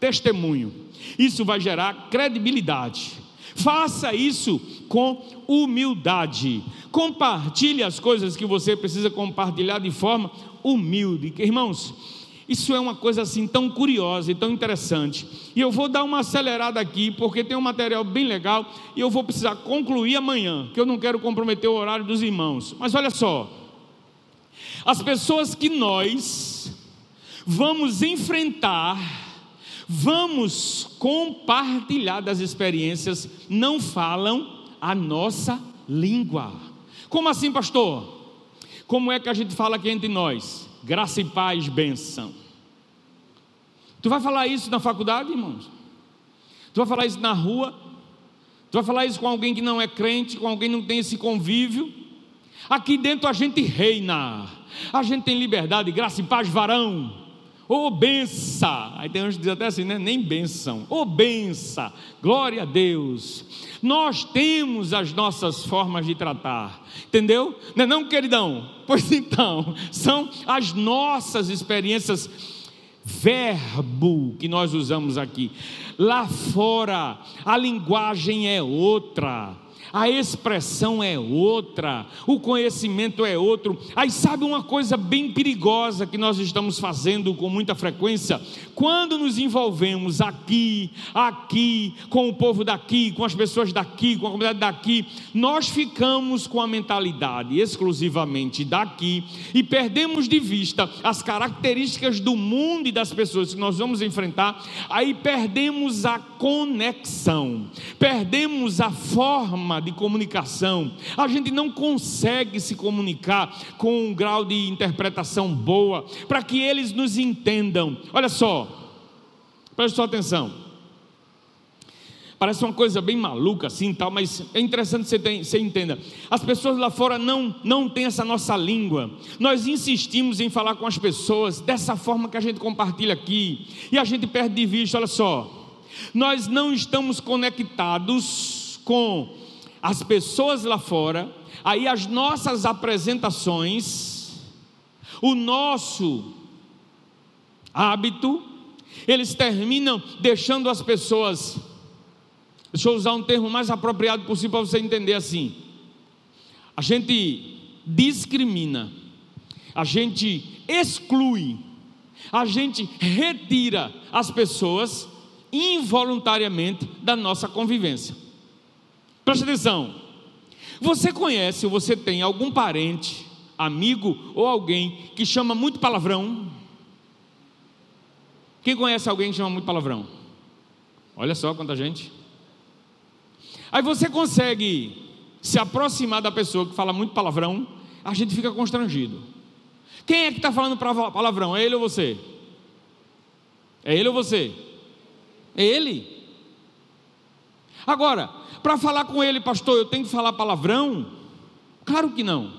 testemunho. Isso vai gerar credibilidade. Faça isso com humildade. Compartilhe as coisas que você precisa compartilhar de forma humilde. Irmãos, isso é uma coisa assim tão curiosa e tão interessante. E eu vou dar uma acelerada aqui, porque tem um material bem legal e eu vou precisar concluir amanhã, que eu não quero comprometer o horário dos irmãos. Mas olha só, as pessoas que nós vamos enfrentar, vamos compartilhar das experiências, não falam a nossa língua. Como assim, pastor? Como é que a gente fala aqui entre nós? Graça e paz, benção. Tu vai falar isso na faculdade, irmãos? Tu vai falar isso na rua? Tu vai falar isso com alguém que não é crente, com alguém que não tem esse convívio? Aqui dentro a gente reina, a gente tem liberdade, graça e paz, varão. Ô oh! Aí tem gente que diz até assim, né? Nem benção. Ô oh! Glória a Deus! Nós temos as nossas formas de tratar, entendeu? Não é não, queridão? (laughs) Pois então, são as nossas experiências verbo que nós usamos aqui. Lá fora, a linguagem é outra. A expressão é outra, o conhecimento é outro. Aí sabe uma coisa bem perigosa que nós estamos fazendo com muita frequência? Quando nos envolvemos aqui, aqui, com o povo daqui, com as pessoas daqui, com a comunidade daqui, nós ficamos com a mentalidade exclusivamente daqui e perdemos de vista as características do mundo e das pessoas que nós vamos enfrentar, aí perdemos a conexão, perdemos a forma de comunicação. A gente não consegue se comunicar com um grau de interpretação boa, para que eles nos entendam. Olha só, preste sua atenção. Parece uma coisa bem maluca assim, tal, mas é interessante você, tem, você entenda. As pessoas lá fora não não têm essa nossa língua. Nós insistimos em falar com as pessoas dessa forma que a gente compartilha aqui e a gente perde de vista. Olha só, nós não estamos conectados com as pessoas lá fora, aí as nossas apresentações, o nosso hábito, eles terminam deixando as pessoas. Deixa eu usar um termo mais apropriado possível para você entender assim. A gente discrimina, a gente exclui, a gente retira as pessoas involuntariamente da nossa convivência. Preste atenção. Você conhece ou você tem algum parente, amigo ou alguém que chama muito palavrão? Quem conhece alguém que chama muito palavrão? Olha só quanta gente. Aí você consegue se aproximar da pessoa que fala muito palavrão, a gente fica constrangido. Quem é que está falando palavrão? É ele ou você? É ele ou você? É ele. Agora, para falar com ele, pastor, eu tenho que falar palavrão? Claro que não.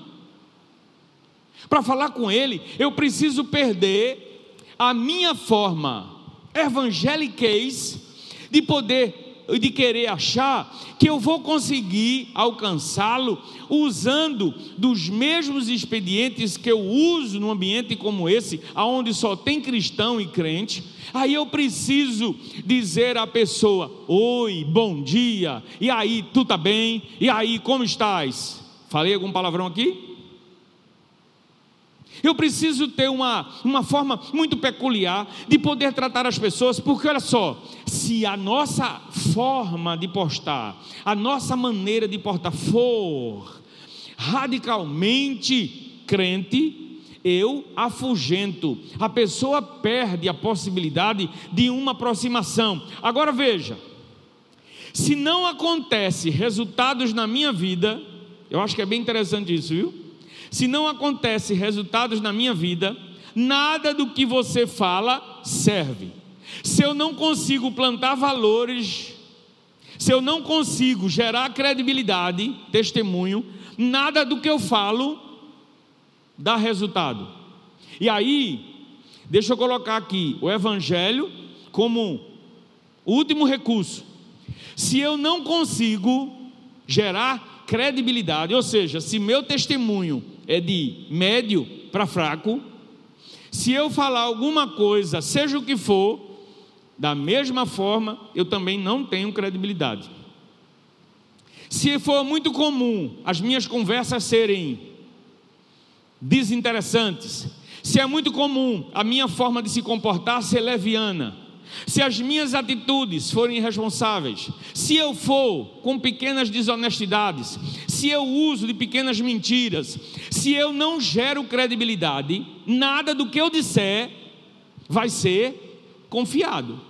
Para falar com ele, eu preciso perder a minha forma evangeliquez de poder de querer achar que eu vou conseguir alcançá-lo usando dos mesmos expedientes que eu uso num ambiente como esse, aonde só tem cristão e crente, aí eu preciso dizer à pessoa: "Oi, bom dia. E aí, tu tá bem? E aí, como estás?" Falei algum palavrão aqui? Eu preciso ter uma, uma forma muito peculiar de poder tratar as pessoas, porque olha só, se a nossa forma de postar, a nossa maneira de portar for radicalmente crente, eu afugento, a pessoa perde a possibilidade de uma aproximação. Agora veja, se não acontece resultados na minha vida, eu acho que é bem interessante isso, viu? Se não acontece resultados na minha vida, nada do que você fala serve. Se eu não consigo plantar valores, se eu não consigo gerar credibilidade, testemunho, nada do que eu falo dá resultado. E aí, deixa eu colocar aqui o evangelho como último recurso. Se eu não consigo gerar credibilidade, ou seja, se meu testemunho é de médio para fraco. Se eu falar alguma coisa, seja o que for, da mesma forma, eu também não tenho credibilidade. Se for muito comum as minhas conversas serem desinteressantes, se é muito comum a minha forma de se comportar ser leviana, se as minhas atitudes forem irresponsáveis, se eu for com pequenas desonestidades, se eu uso de pequenas mentiras, se eu não gero credibilidade, nada do que eu disser vai ser confiado.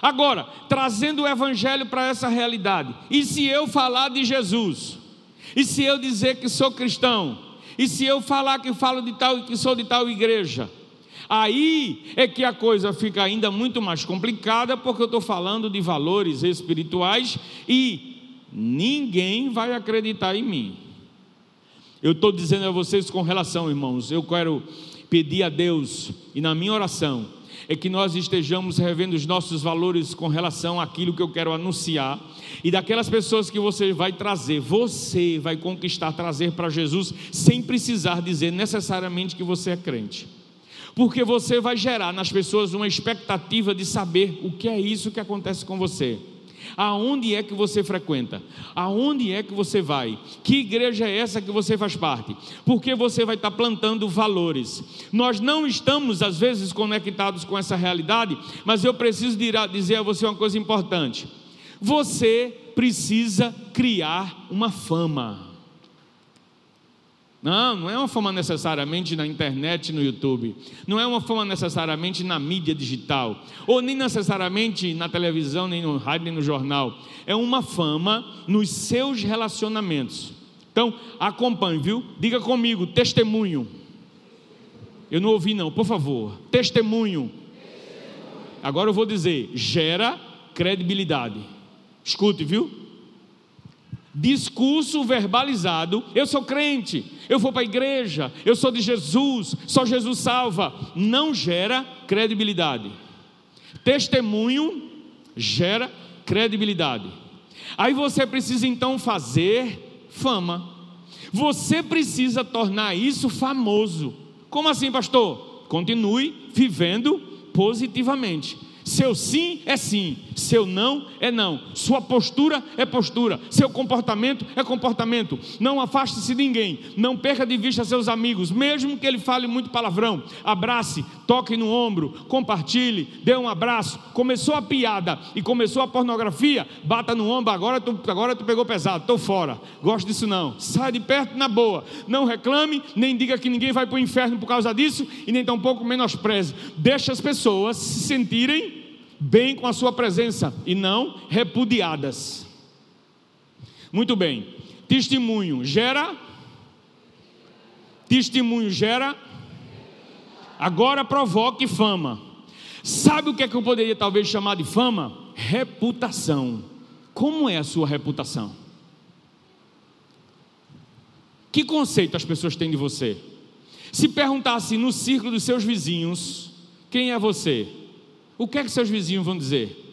Agora, trazendo o evangelho para essa realidade, e se eu falar de Jesus, e se eu dizer que sou cristão, e se eu falar que falo de tal e que sou de tal igreja, Aí é que a coisa fica ainda muito mais complicada, porque eu estou falando de valores espirituais e ninguém vai acreditar em mim. Eu estou dizendo a vocês com relação, irmãos, eu quero pedir a Deus e na minha oração é que nós estejamos revendo os nossos valores com relação àquilo que eu quero anunciar e daquelas pessoas que você vai trazer, você vai conquistar, trazer para Jesus sem precisar dizer necessariamente que você é crente porque você vai gerar nas pessoas uma expectativa de saber o que é isso que acontece com você. Aonde é que você frequenta? Aonde é que você vai? Que igreja é essa que você faz parte? Porque você vai estar plantando valores. Nós não estamos, às vezes, conectados com essa realidade, mas eu preciso dizer a você uma coisa importante. Você precisa criar uma fama. Não, não é uma fama necessariamente na internet, no YouTube. Não é uma fama necessariamente na mídia digital. Ou nem necessariamente na televisão, nem no rádio, nem no jornal. É uma fama nos seus relacionamentos. Então, acompanhe, viu? Diga comigo, testemunho. Eu não ouvi, não, por favor. Testemunho. Agora eu vou dizer, gera credibilidade. Escute, viu? Discurso verbalizado, eu sou crente, eu vou para a igreja, eu sou de Jesus, só Jesus salva, não gera credibilidade. Testemunho gera credibilidade. Aí você precisa então fazer fama. Você precisa tornar isso famoso. Como assim, pastor? Continue vivendo positivamente. Seu sim é sim, seu não é não. Sua postura é postura, seu comportamento é comportamento. Não afaste-se de ninguém, não perca de vista seus amigos, mesmo que ele fale muito palavrão. Abrace, toque no ombro, compartilhe, dê um abraço. Começou a piada e começou a pornografia, bata no ombro, agora tu, agora tu pegou pesado, estou fora. Gosto disso não. Sai de perto na boa. Não reclame, nem diga que ninguém vai para o inferno por causa disso e nem tampouco menospreze. Deixa as pessoas se sentirem bem com a sua presença e não repudiadas. Muito bem. Testemunho gera. Testemunho gera. Agora provoque fama. Sabe o que é que eu poderia talvez chamar de fama? Reputação. Como é a sua reputação? Que conceito as pessoas têm de você? Se perguntasse no círculo dos seus vizinhos, quem é você? O que é que seus vizinhos vão dizer?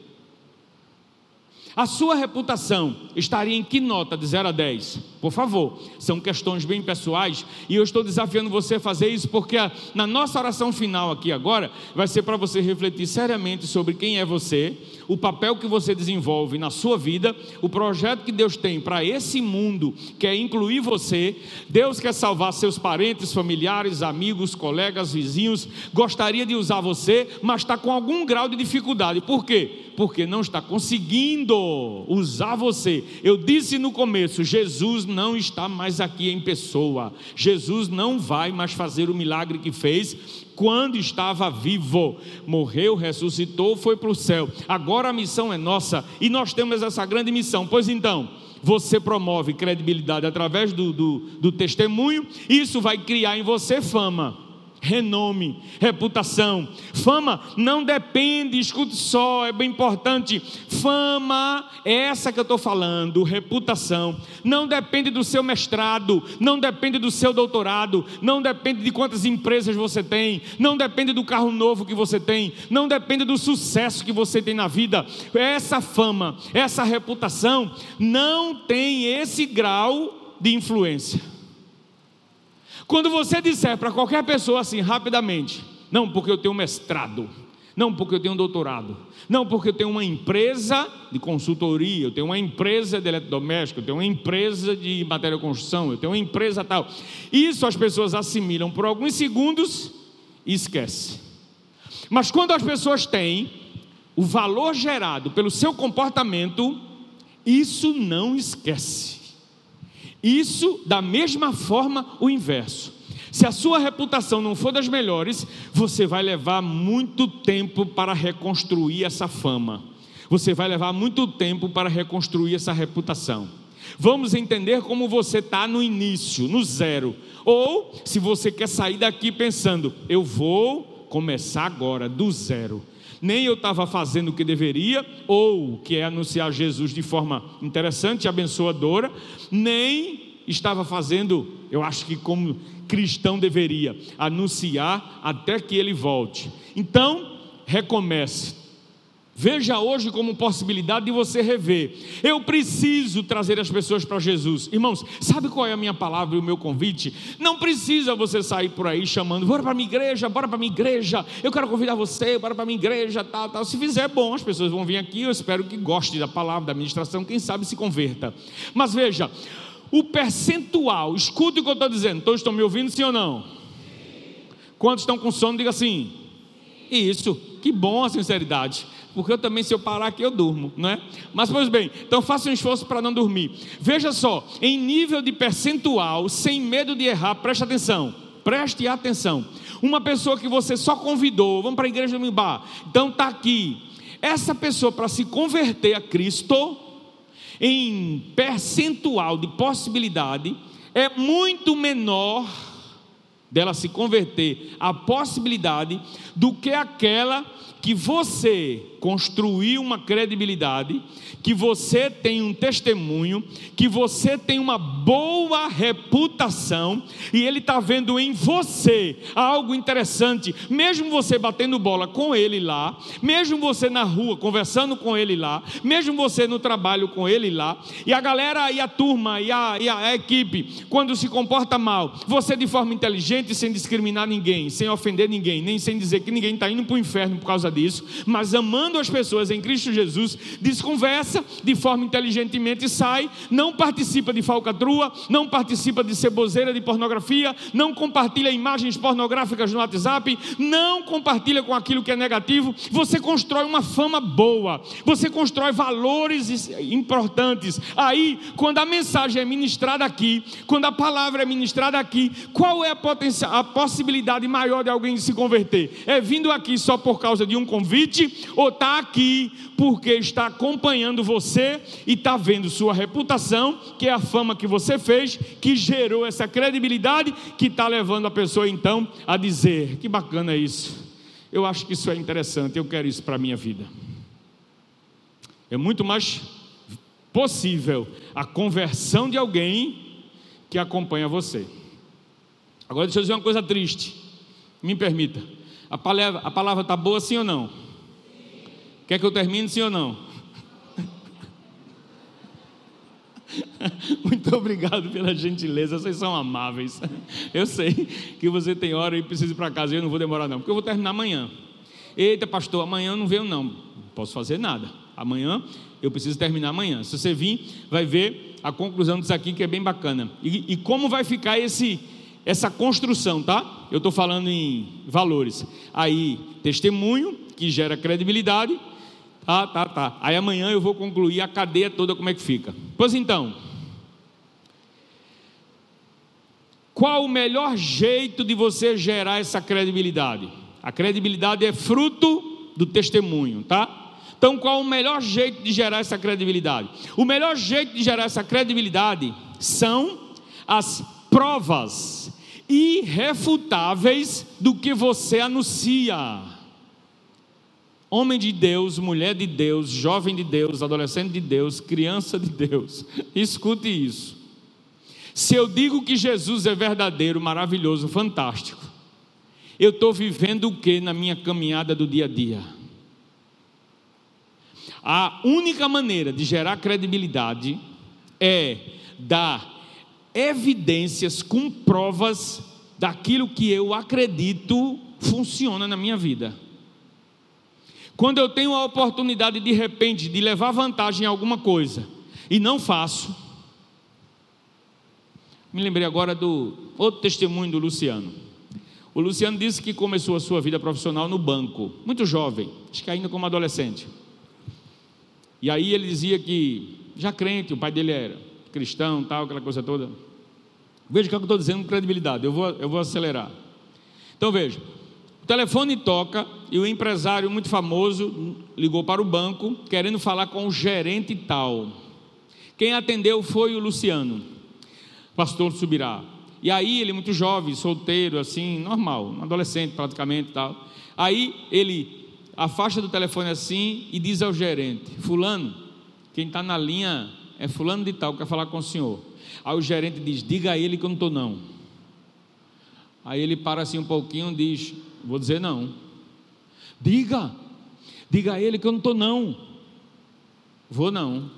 A sua reputação estaria em que nota de 0 a 10? Por favor, são questões bem pessoais e eu estou desafiando você a fazer isso porque a, na nossa oração final aqui agora vai ser para você refletir seriamente sobre quem é você, o papel que você desenvolve na sua vida, o projeto que Deus tem para esse mundo, que é incluir você. Deus quer salvar seus parentes, familiares, amigos, colegas, vizinhos. Gostaria de usar você, mas está com algum grau de dificuldade. Por quê? Porque não está conseguindo usar você. Eu disse no começo: Jesus não está mais aqui em pessoa. Jesus não vai mais fazer o milagre que fez quando estava vivo, morreu, ressuscitou, foi para o céu. Agora a missão é nossa e nós temos essa grande missão. Pois então, você promove credibilidade através do, do, do testemunho, isso vai criar em você fama renome, reputação. Fama não depende, escute só, é bem importante. Fama é essa que eu estou falando, reputação. Não depende do seu mestrado, não depende do seu doutorado, não depende de quantas empresas você tem, não depende do carro novo que você tem, não depende do sucesso que você tem na vida. Essa fama, essa reputação não tem esse grau de influência. Quando você disser para qualquer pessoa assim, rapidamente, não porque eu tenho mestrado, não porque eu tenho doutorado, não porque eu tenho uma empresa de consultoria, eu tenho uma empresa de eletrodoméstico, eu tenho uma empresa de matéria de construção, eu tenho uma empresa tal. Isso as pessoas assimilam por alguns segundos e esquecem. Mas quando as pessoas têm o valor gerado pelo seu comportamento, isso não esquece. Isso, da mesma forma, o inverso. Se a sua reputação não for das melhores, você vai levar muito tempo para reconstruir essa fama. Você vai levar muito tempo para reconstruir essa reputação. Vamos entender como você está no início, no zero. Ou se você quer sair daqui pensando, eu vou começar agora, do zero nem eu estava fazendo o que deveria, ou que é anunciar Jesus de forma interessante e abençoadora, nem estava fazendo, eu acho que como cristão deveria, anunciar até que ele volte. Então, recomece. Veja hoje como possibilidade de você rever. Eu preciso trazer as pessoas para Jesus. Irmãos, sabe qual é a minha palavra e o meu convite? Não precisa você sair por aí chamando, bora para a minha igreja, bora para a minha igreja, eu quero convidar você, bora para a minha igreja, tal, tal. Se fizer, bom, as pessoas vão vir aqui, eu espero que goste da palavra, da administração, quem sabe se converta. Mas veja, o percentual, escute o que eu estou dizendo, todos estão me ouvindo, sim ou não? Quantos estão com sono, diga assim. Isso, que bom a sinceridade porque eu também, se eu parar aqui, eu durmo, não é? Mas, pois bem, então faça um esforço para não dormir. Veja só, em nível de percentual, sem medo de errar, preste atenção, preste atenção. Uma pessoa que você só convidou, vamos para a igreja do Mimbar, então está aqui. Essa pessoa, para se converter a Cristo, em percentual de possibilidade, é muito menor dela se converter a possibilidade do que aquela que você construiu uma credibilidade, que você tem um testemunho, que você tem uma boa reputação e ele está vendo em você algo interessante, mesmo você batendo bola com ele lá, mesmo você na rua conversando com ele lá, mesmo você no trabalho com ele lá, e a galera e a turma e a, e a equipe, quando se comporta mal, você de forma inteligente, sem discriminar ninguém, sem ofender ninguém, nem sem dizer que ninguém está indo para o inferno por causa disso, mas amando as pessoas em Cristo Jesus, desconversa de forma inteligentemente sai, não participa de falcatrua, não participa de ceboseira de pornografia, não compartilha imagens pornográficas no WhatsApp, não compartilha com aquilo que é negativo, você constrói uma fama boa, você constrói valores importantes. Aí, quando a mensagem é ministrada aqui, quando a palavra é ministrada aqui, qual é a, a possibilidade maior de alguém se converter? É vindo aqui só por causa de um convite ou está aqui porque está acompanhando você e está vendo sua reputação, que é a fama que você fez, que gerou essa credibilidade, que está levando a pessoa então a dizer: que bacana isso, eu acho que isso é interessante, eu quero isso para a minha vida. É muito mais possível a conversão de alguém que acompanha você. Agora deixa eu dizer uma coisa triste. Me permita. A palavra está boa sim ou não? Quer que eu termine sim ou não? (laughs) Muito obrigado pela gentileza, vocês são amáveis. Eu sei que você tem hora e precisa ir para casa, eu não vou demorar não, porque eu vou terminar amanhã. Eita, pastor, amanhã eu não venho não. Não posso fazer nada. Amanhã eu preciso terminar amanhã. Se você vir, vai ver a conclusão disso aqui que é bem bacana. E, e como vai ficar esse essa construção, tá? Eu estou falando em valores. Aí, testemunho que gera credibilidade ah, tá, tá. Aí amanhã eu vou concluir a cadeia toda como é que fica. Pois então, qual o melhor jeito de você gerar essa credibilidade? A credibilidade é fruto do testemunho, tá? Então, qual o melhor jeito de gerar essa credibilidade? O melhor jeito de gerar essa credibilidade são as provas irrefutáveis do que você anuncia. Homem de Deus, mulher de Deus, jovem de Deus, adolescente de Deus, criança de Deus, (laughs) escute isso. Se eu digo que Jesus é verdadeiro, maravilhoso, fantástico, eu estou vivendo o que na minha caminhada do dia a dia? A única maneira de gerar credibilidade é dar evidências com provas daquilo que eu acredito funciona na minha vida. Quando eu tenho a oportunidade de repente de levar vantagem em alguma coisa e não faço, me lembrei agora do outro testemunho do Luciano. O Luciano disse que começou a sua vida profissional no banco, muito jovem, acho que ainda como adolescente. E aí ele dizia que, já crente, o pai dele era cristão, tal, aquela coisa toda. Veja o que eu estou dizendo credibilidade, eu vou, eu vou acelerar. Então veja, o telefone toca e o empresário muito famoso ligou para o banco querendo falar com o gerente tal. Quem atendeu foi o Luciano, pastor Subirá. E aí ele muito jovem, solteiro, assim, normal, um adolescente praticamente tal. Aí ele afasta do telefone assim e diz ao gerente: Fulano, quem está na linha é Fulano de tal, quer falar com o senhor. Aí o gerente diz: Diga a ele que eu não estou não. Aí ele para assim um pouquinho e diz: Vou dizer não. Diga. Diga a ele que eu não estou, não. Vou não.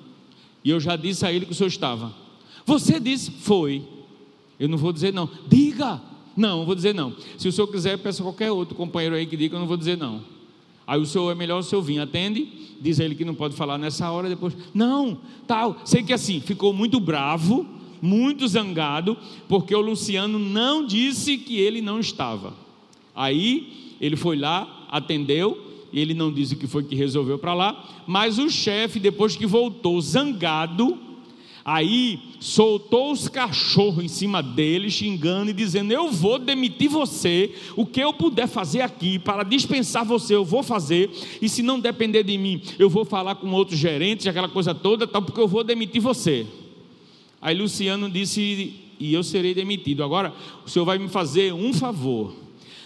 E eu já disse a ele que o senhor estava. Você disse, foi. Eu não vou dizer não. Diga. Não, vou dizer não. Se o senhor quiser, peça qualquer outro companheiro aí que diga, eu não vou dizer não. Aí o senhor é melhor o senhor vir, atende, diz a ele que não pode falar nessa hora, depois, não, tal. Sei que assim, ficou muito bravo, muito zangado, porque o Luciano não disse que ele não estava. Aí ele foi lá, atendeu, ele não disse o que foi que resolveu para lá, mas o chefe, depois que voltou zangado, Aí soltou os cachorros em cima dele, xingando e dizendo: Eu vou demitir você. O que eu puder fazer aqui para dispensar você, eu vou fazer. E se não depender de mim, eu vou falar com outros gerentes, aquela coisa toda, tal, porque eu vou demitir você. Aí Luciano disse: E eu serei demitido. Agora, o senhor vai me fazer um favor.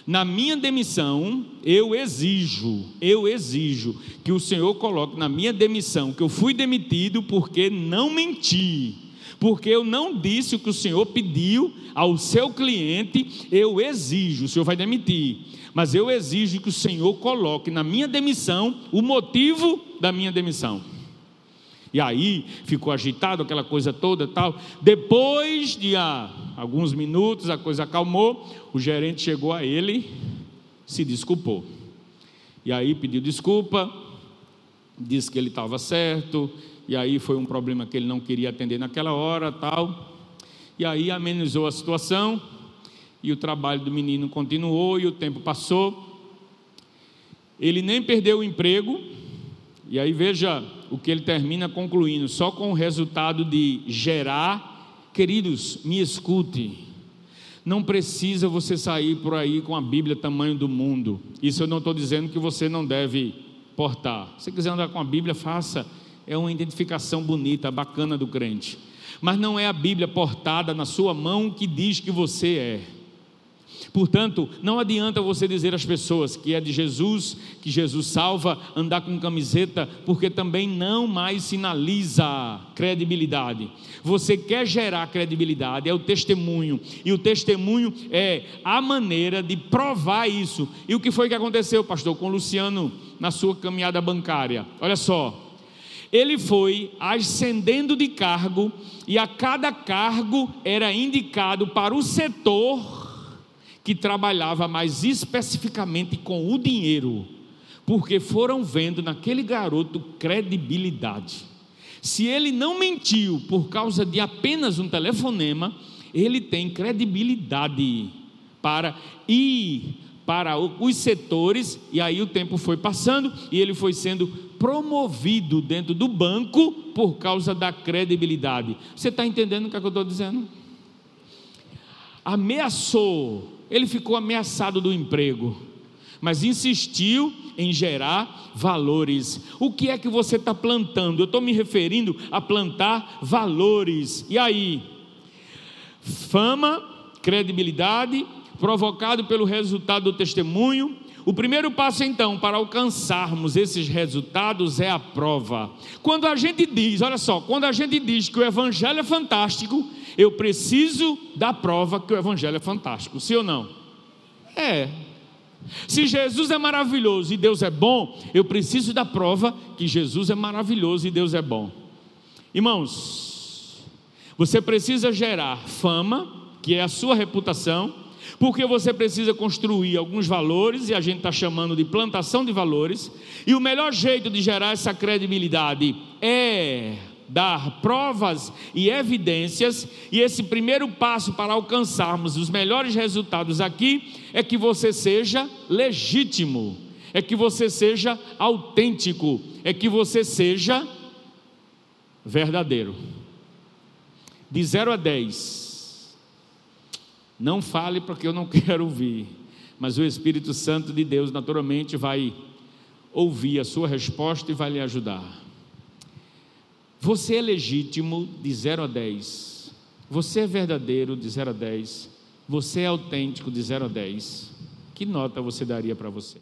Na minha demissão, eu exijo, eu exijo que o Senhor coloque na minha demissão que eu fui demitido porque não menti, porque eu não disse o que o Senhor pediu ao seu cliente, eu exijo, o Senhor vai demitir, mas eu exijo que o Senhor coloque na minha demissão o motivo da minha demissão. E aí ficou agitado aquela coisa toda tal. Depois de ah, alguns minutos a coisa acalmou, o gerente chegou a ele, se desculpou. E aí pediu desculpa, disse que ele estava certo, e aí foi um problema que ele não queria atender naquela hora, tal. E aí amenizou a situação, e o trabalho do menino continuou e o tempo passou. Ele nem perdeu o emprego, e aí veja o que ele termina concluindo, só com o resultado de gerar, queridos, me escute. Não precisa você sair por aí com a Bíblia tamanho do mundo. Isso eu não estou dizendo que você não deve portar. Se quiser andar com a Bíblia, faça. É uma identificação bonita, bacana do crente. Mas não é a Bíblia portada na sua mão que diz que você é. Portanto, não adianta você dizer às pessoas que é de Jesus, que Jesus salva, andar com camiseta, porque também não mais sinaliza credibilidade. Você quer gerar credibilidade, é o testemunho, e o testemunho é a maneira de provar isso. E o que foi que aconteceu, pastor, com Luciano na sua caminhada bancária? Olha só, ele foi ascendendo de cargo e a cada cargo era indicado para o setor que trabalhava mais especificamente com o dinheiro, porque foram vendo naquele garoto credibilidade. Se ele não mentiu por causa de apenas um telefonema, ele tem credibilidade para ir para os setores, e aí o tempo foi passando e ele foi sendo promovido dentro do banco por causa da credibilidade. Você está entendendo o que, é que eu estou dizendo? Ameaçou ele ficou ameaçado do emprego, mas insistiu em gerar valores. O que é que você está plantando? Eu estou me referindo a plantar valores. E aí? Fama, credibilidade, provocado pelo resultado do testemunho. O primeiro passo, então, para alcançarmos esses resultados é a prova. Quando a gente diz, olha só, quando a gente diz que o Evangelho é fantástico, eu preciso da prova que o Evangelho é fantástico, sim ou não? É. Se Jesus é maravilhoso e Deus é bom, eu preciso da prova que Jesus é maravilhoso e Deus é bom. Irmãos, você precisa gerar fama, que é a sua reputação, porque você precisa construir alguns valores, e a gente está chamando de plantação de valores, e o melhor jeito de gerar essa credibilidade é dar provas e evidências, e esse primeiro passo para alcançarmos os melhores resultados aqui é que você seja legítimo, é que você seja autêntico, é que você seja verdadeiro. De 0 a 10, não fale porque eu não (laughs) quero ouvir, mas o Espírito Santo de Deus naturalmente vai ouvir a sua resposta e vai lhe ajudar. Você é legítimo de 0 a 10. Você é verdadeiro de 0 a 10. Você é autêntico de 0 a 10. Que nota você daria para você?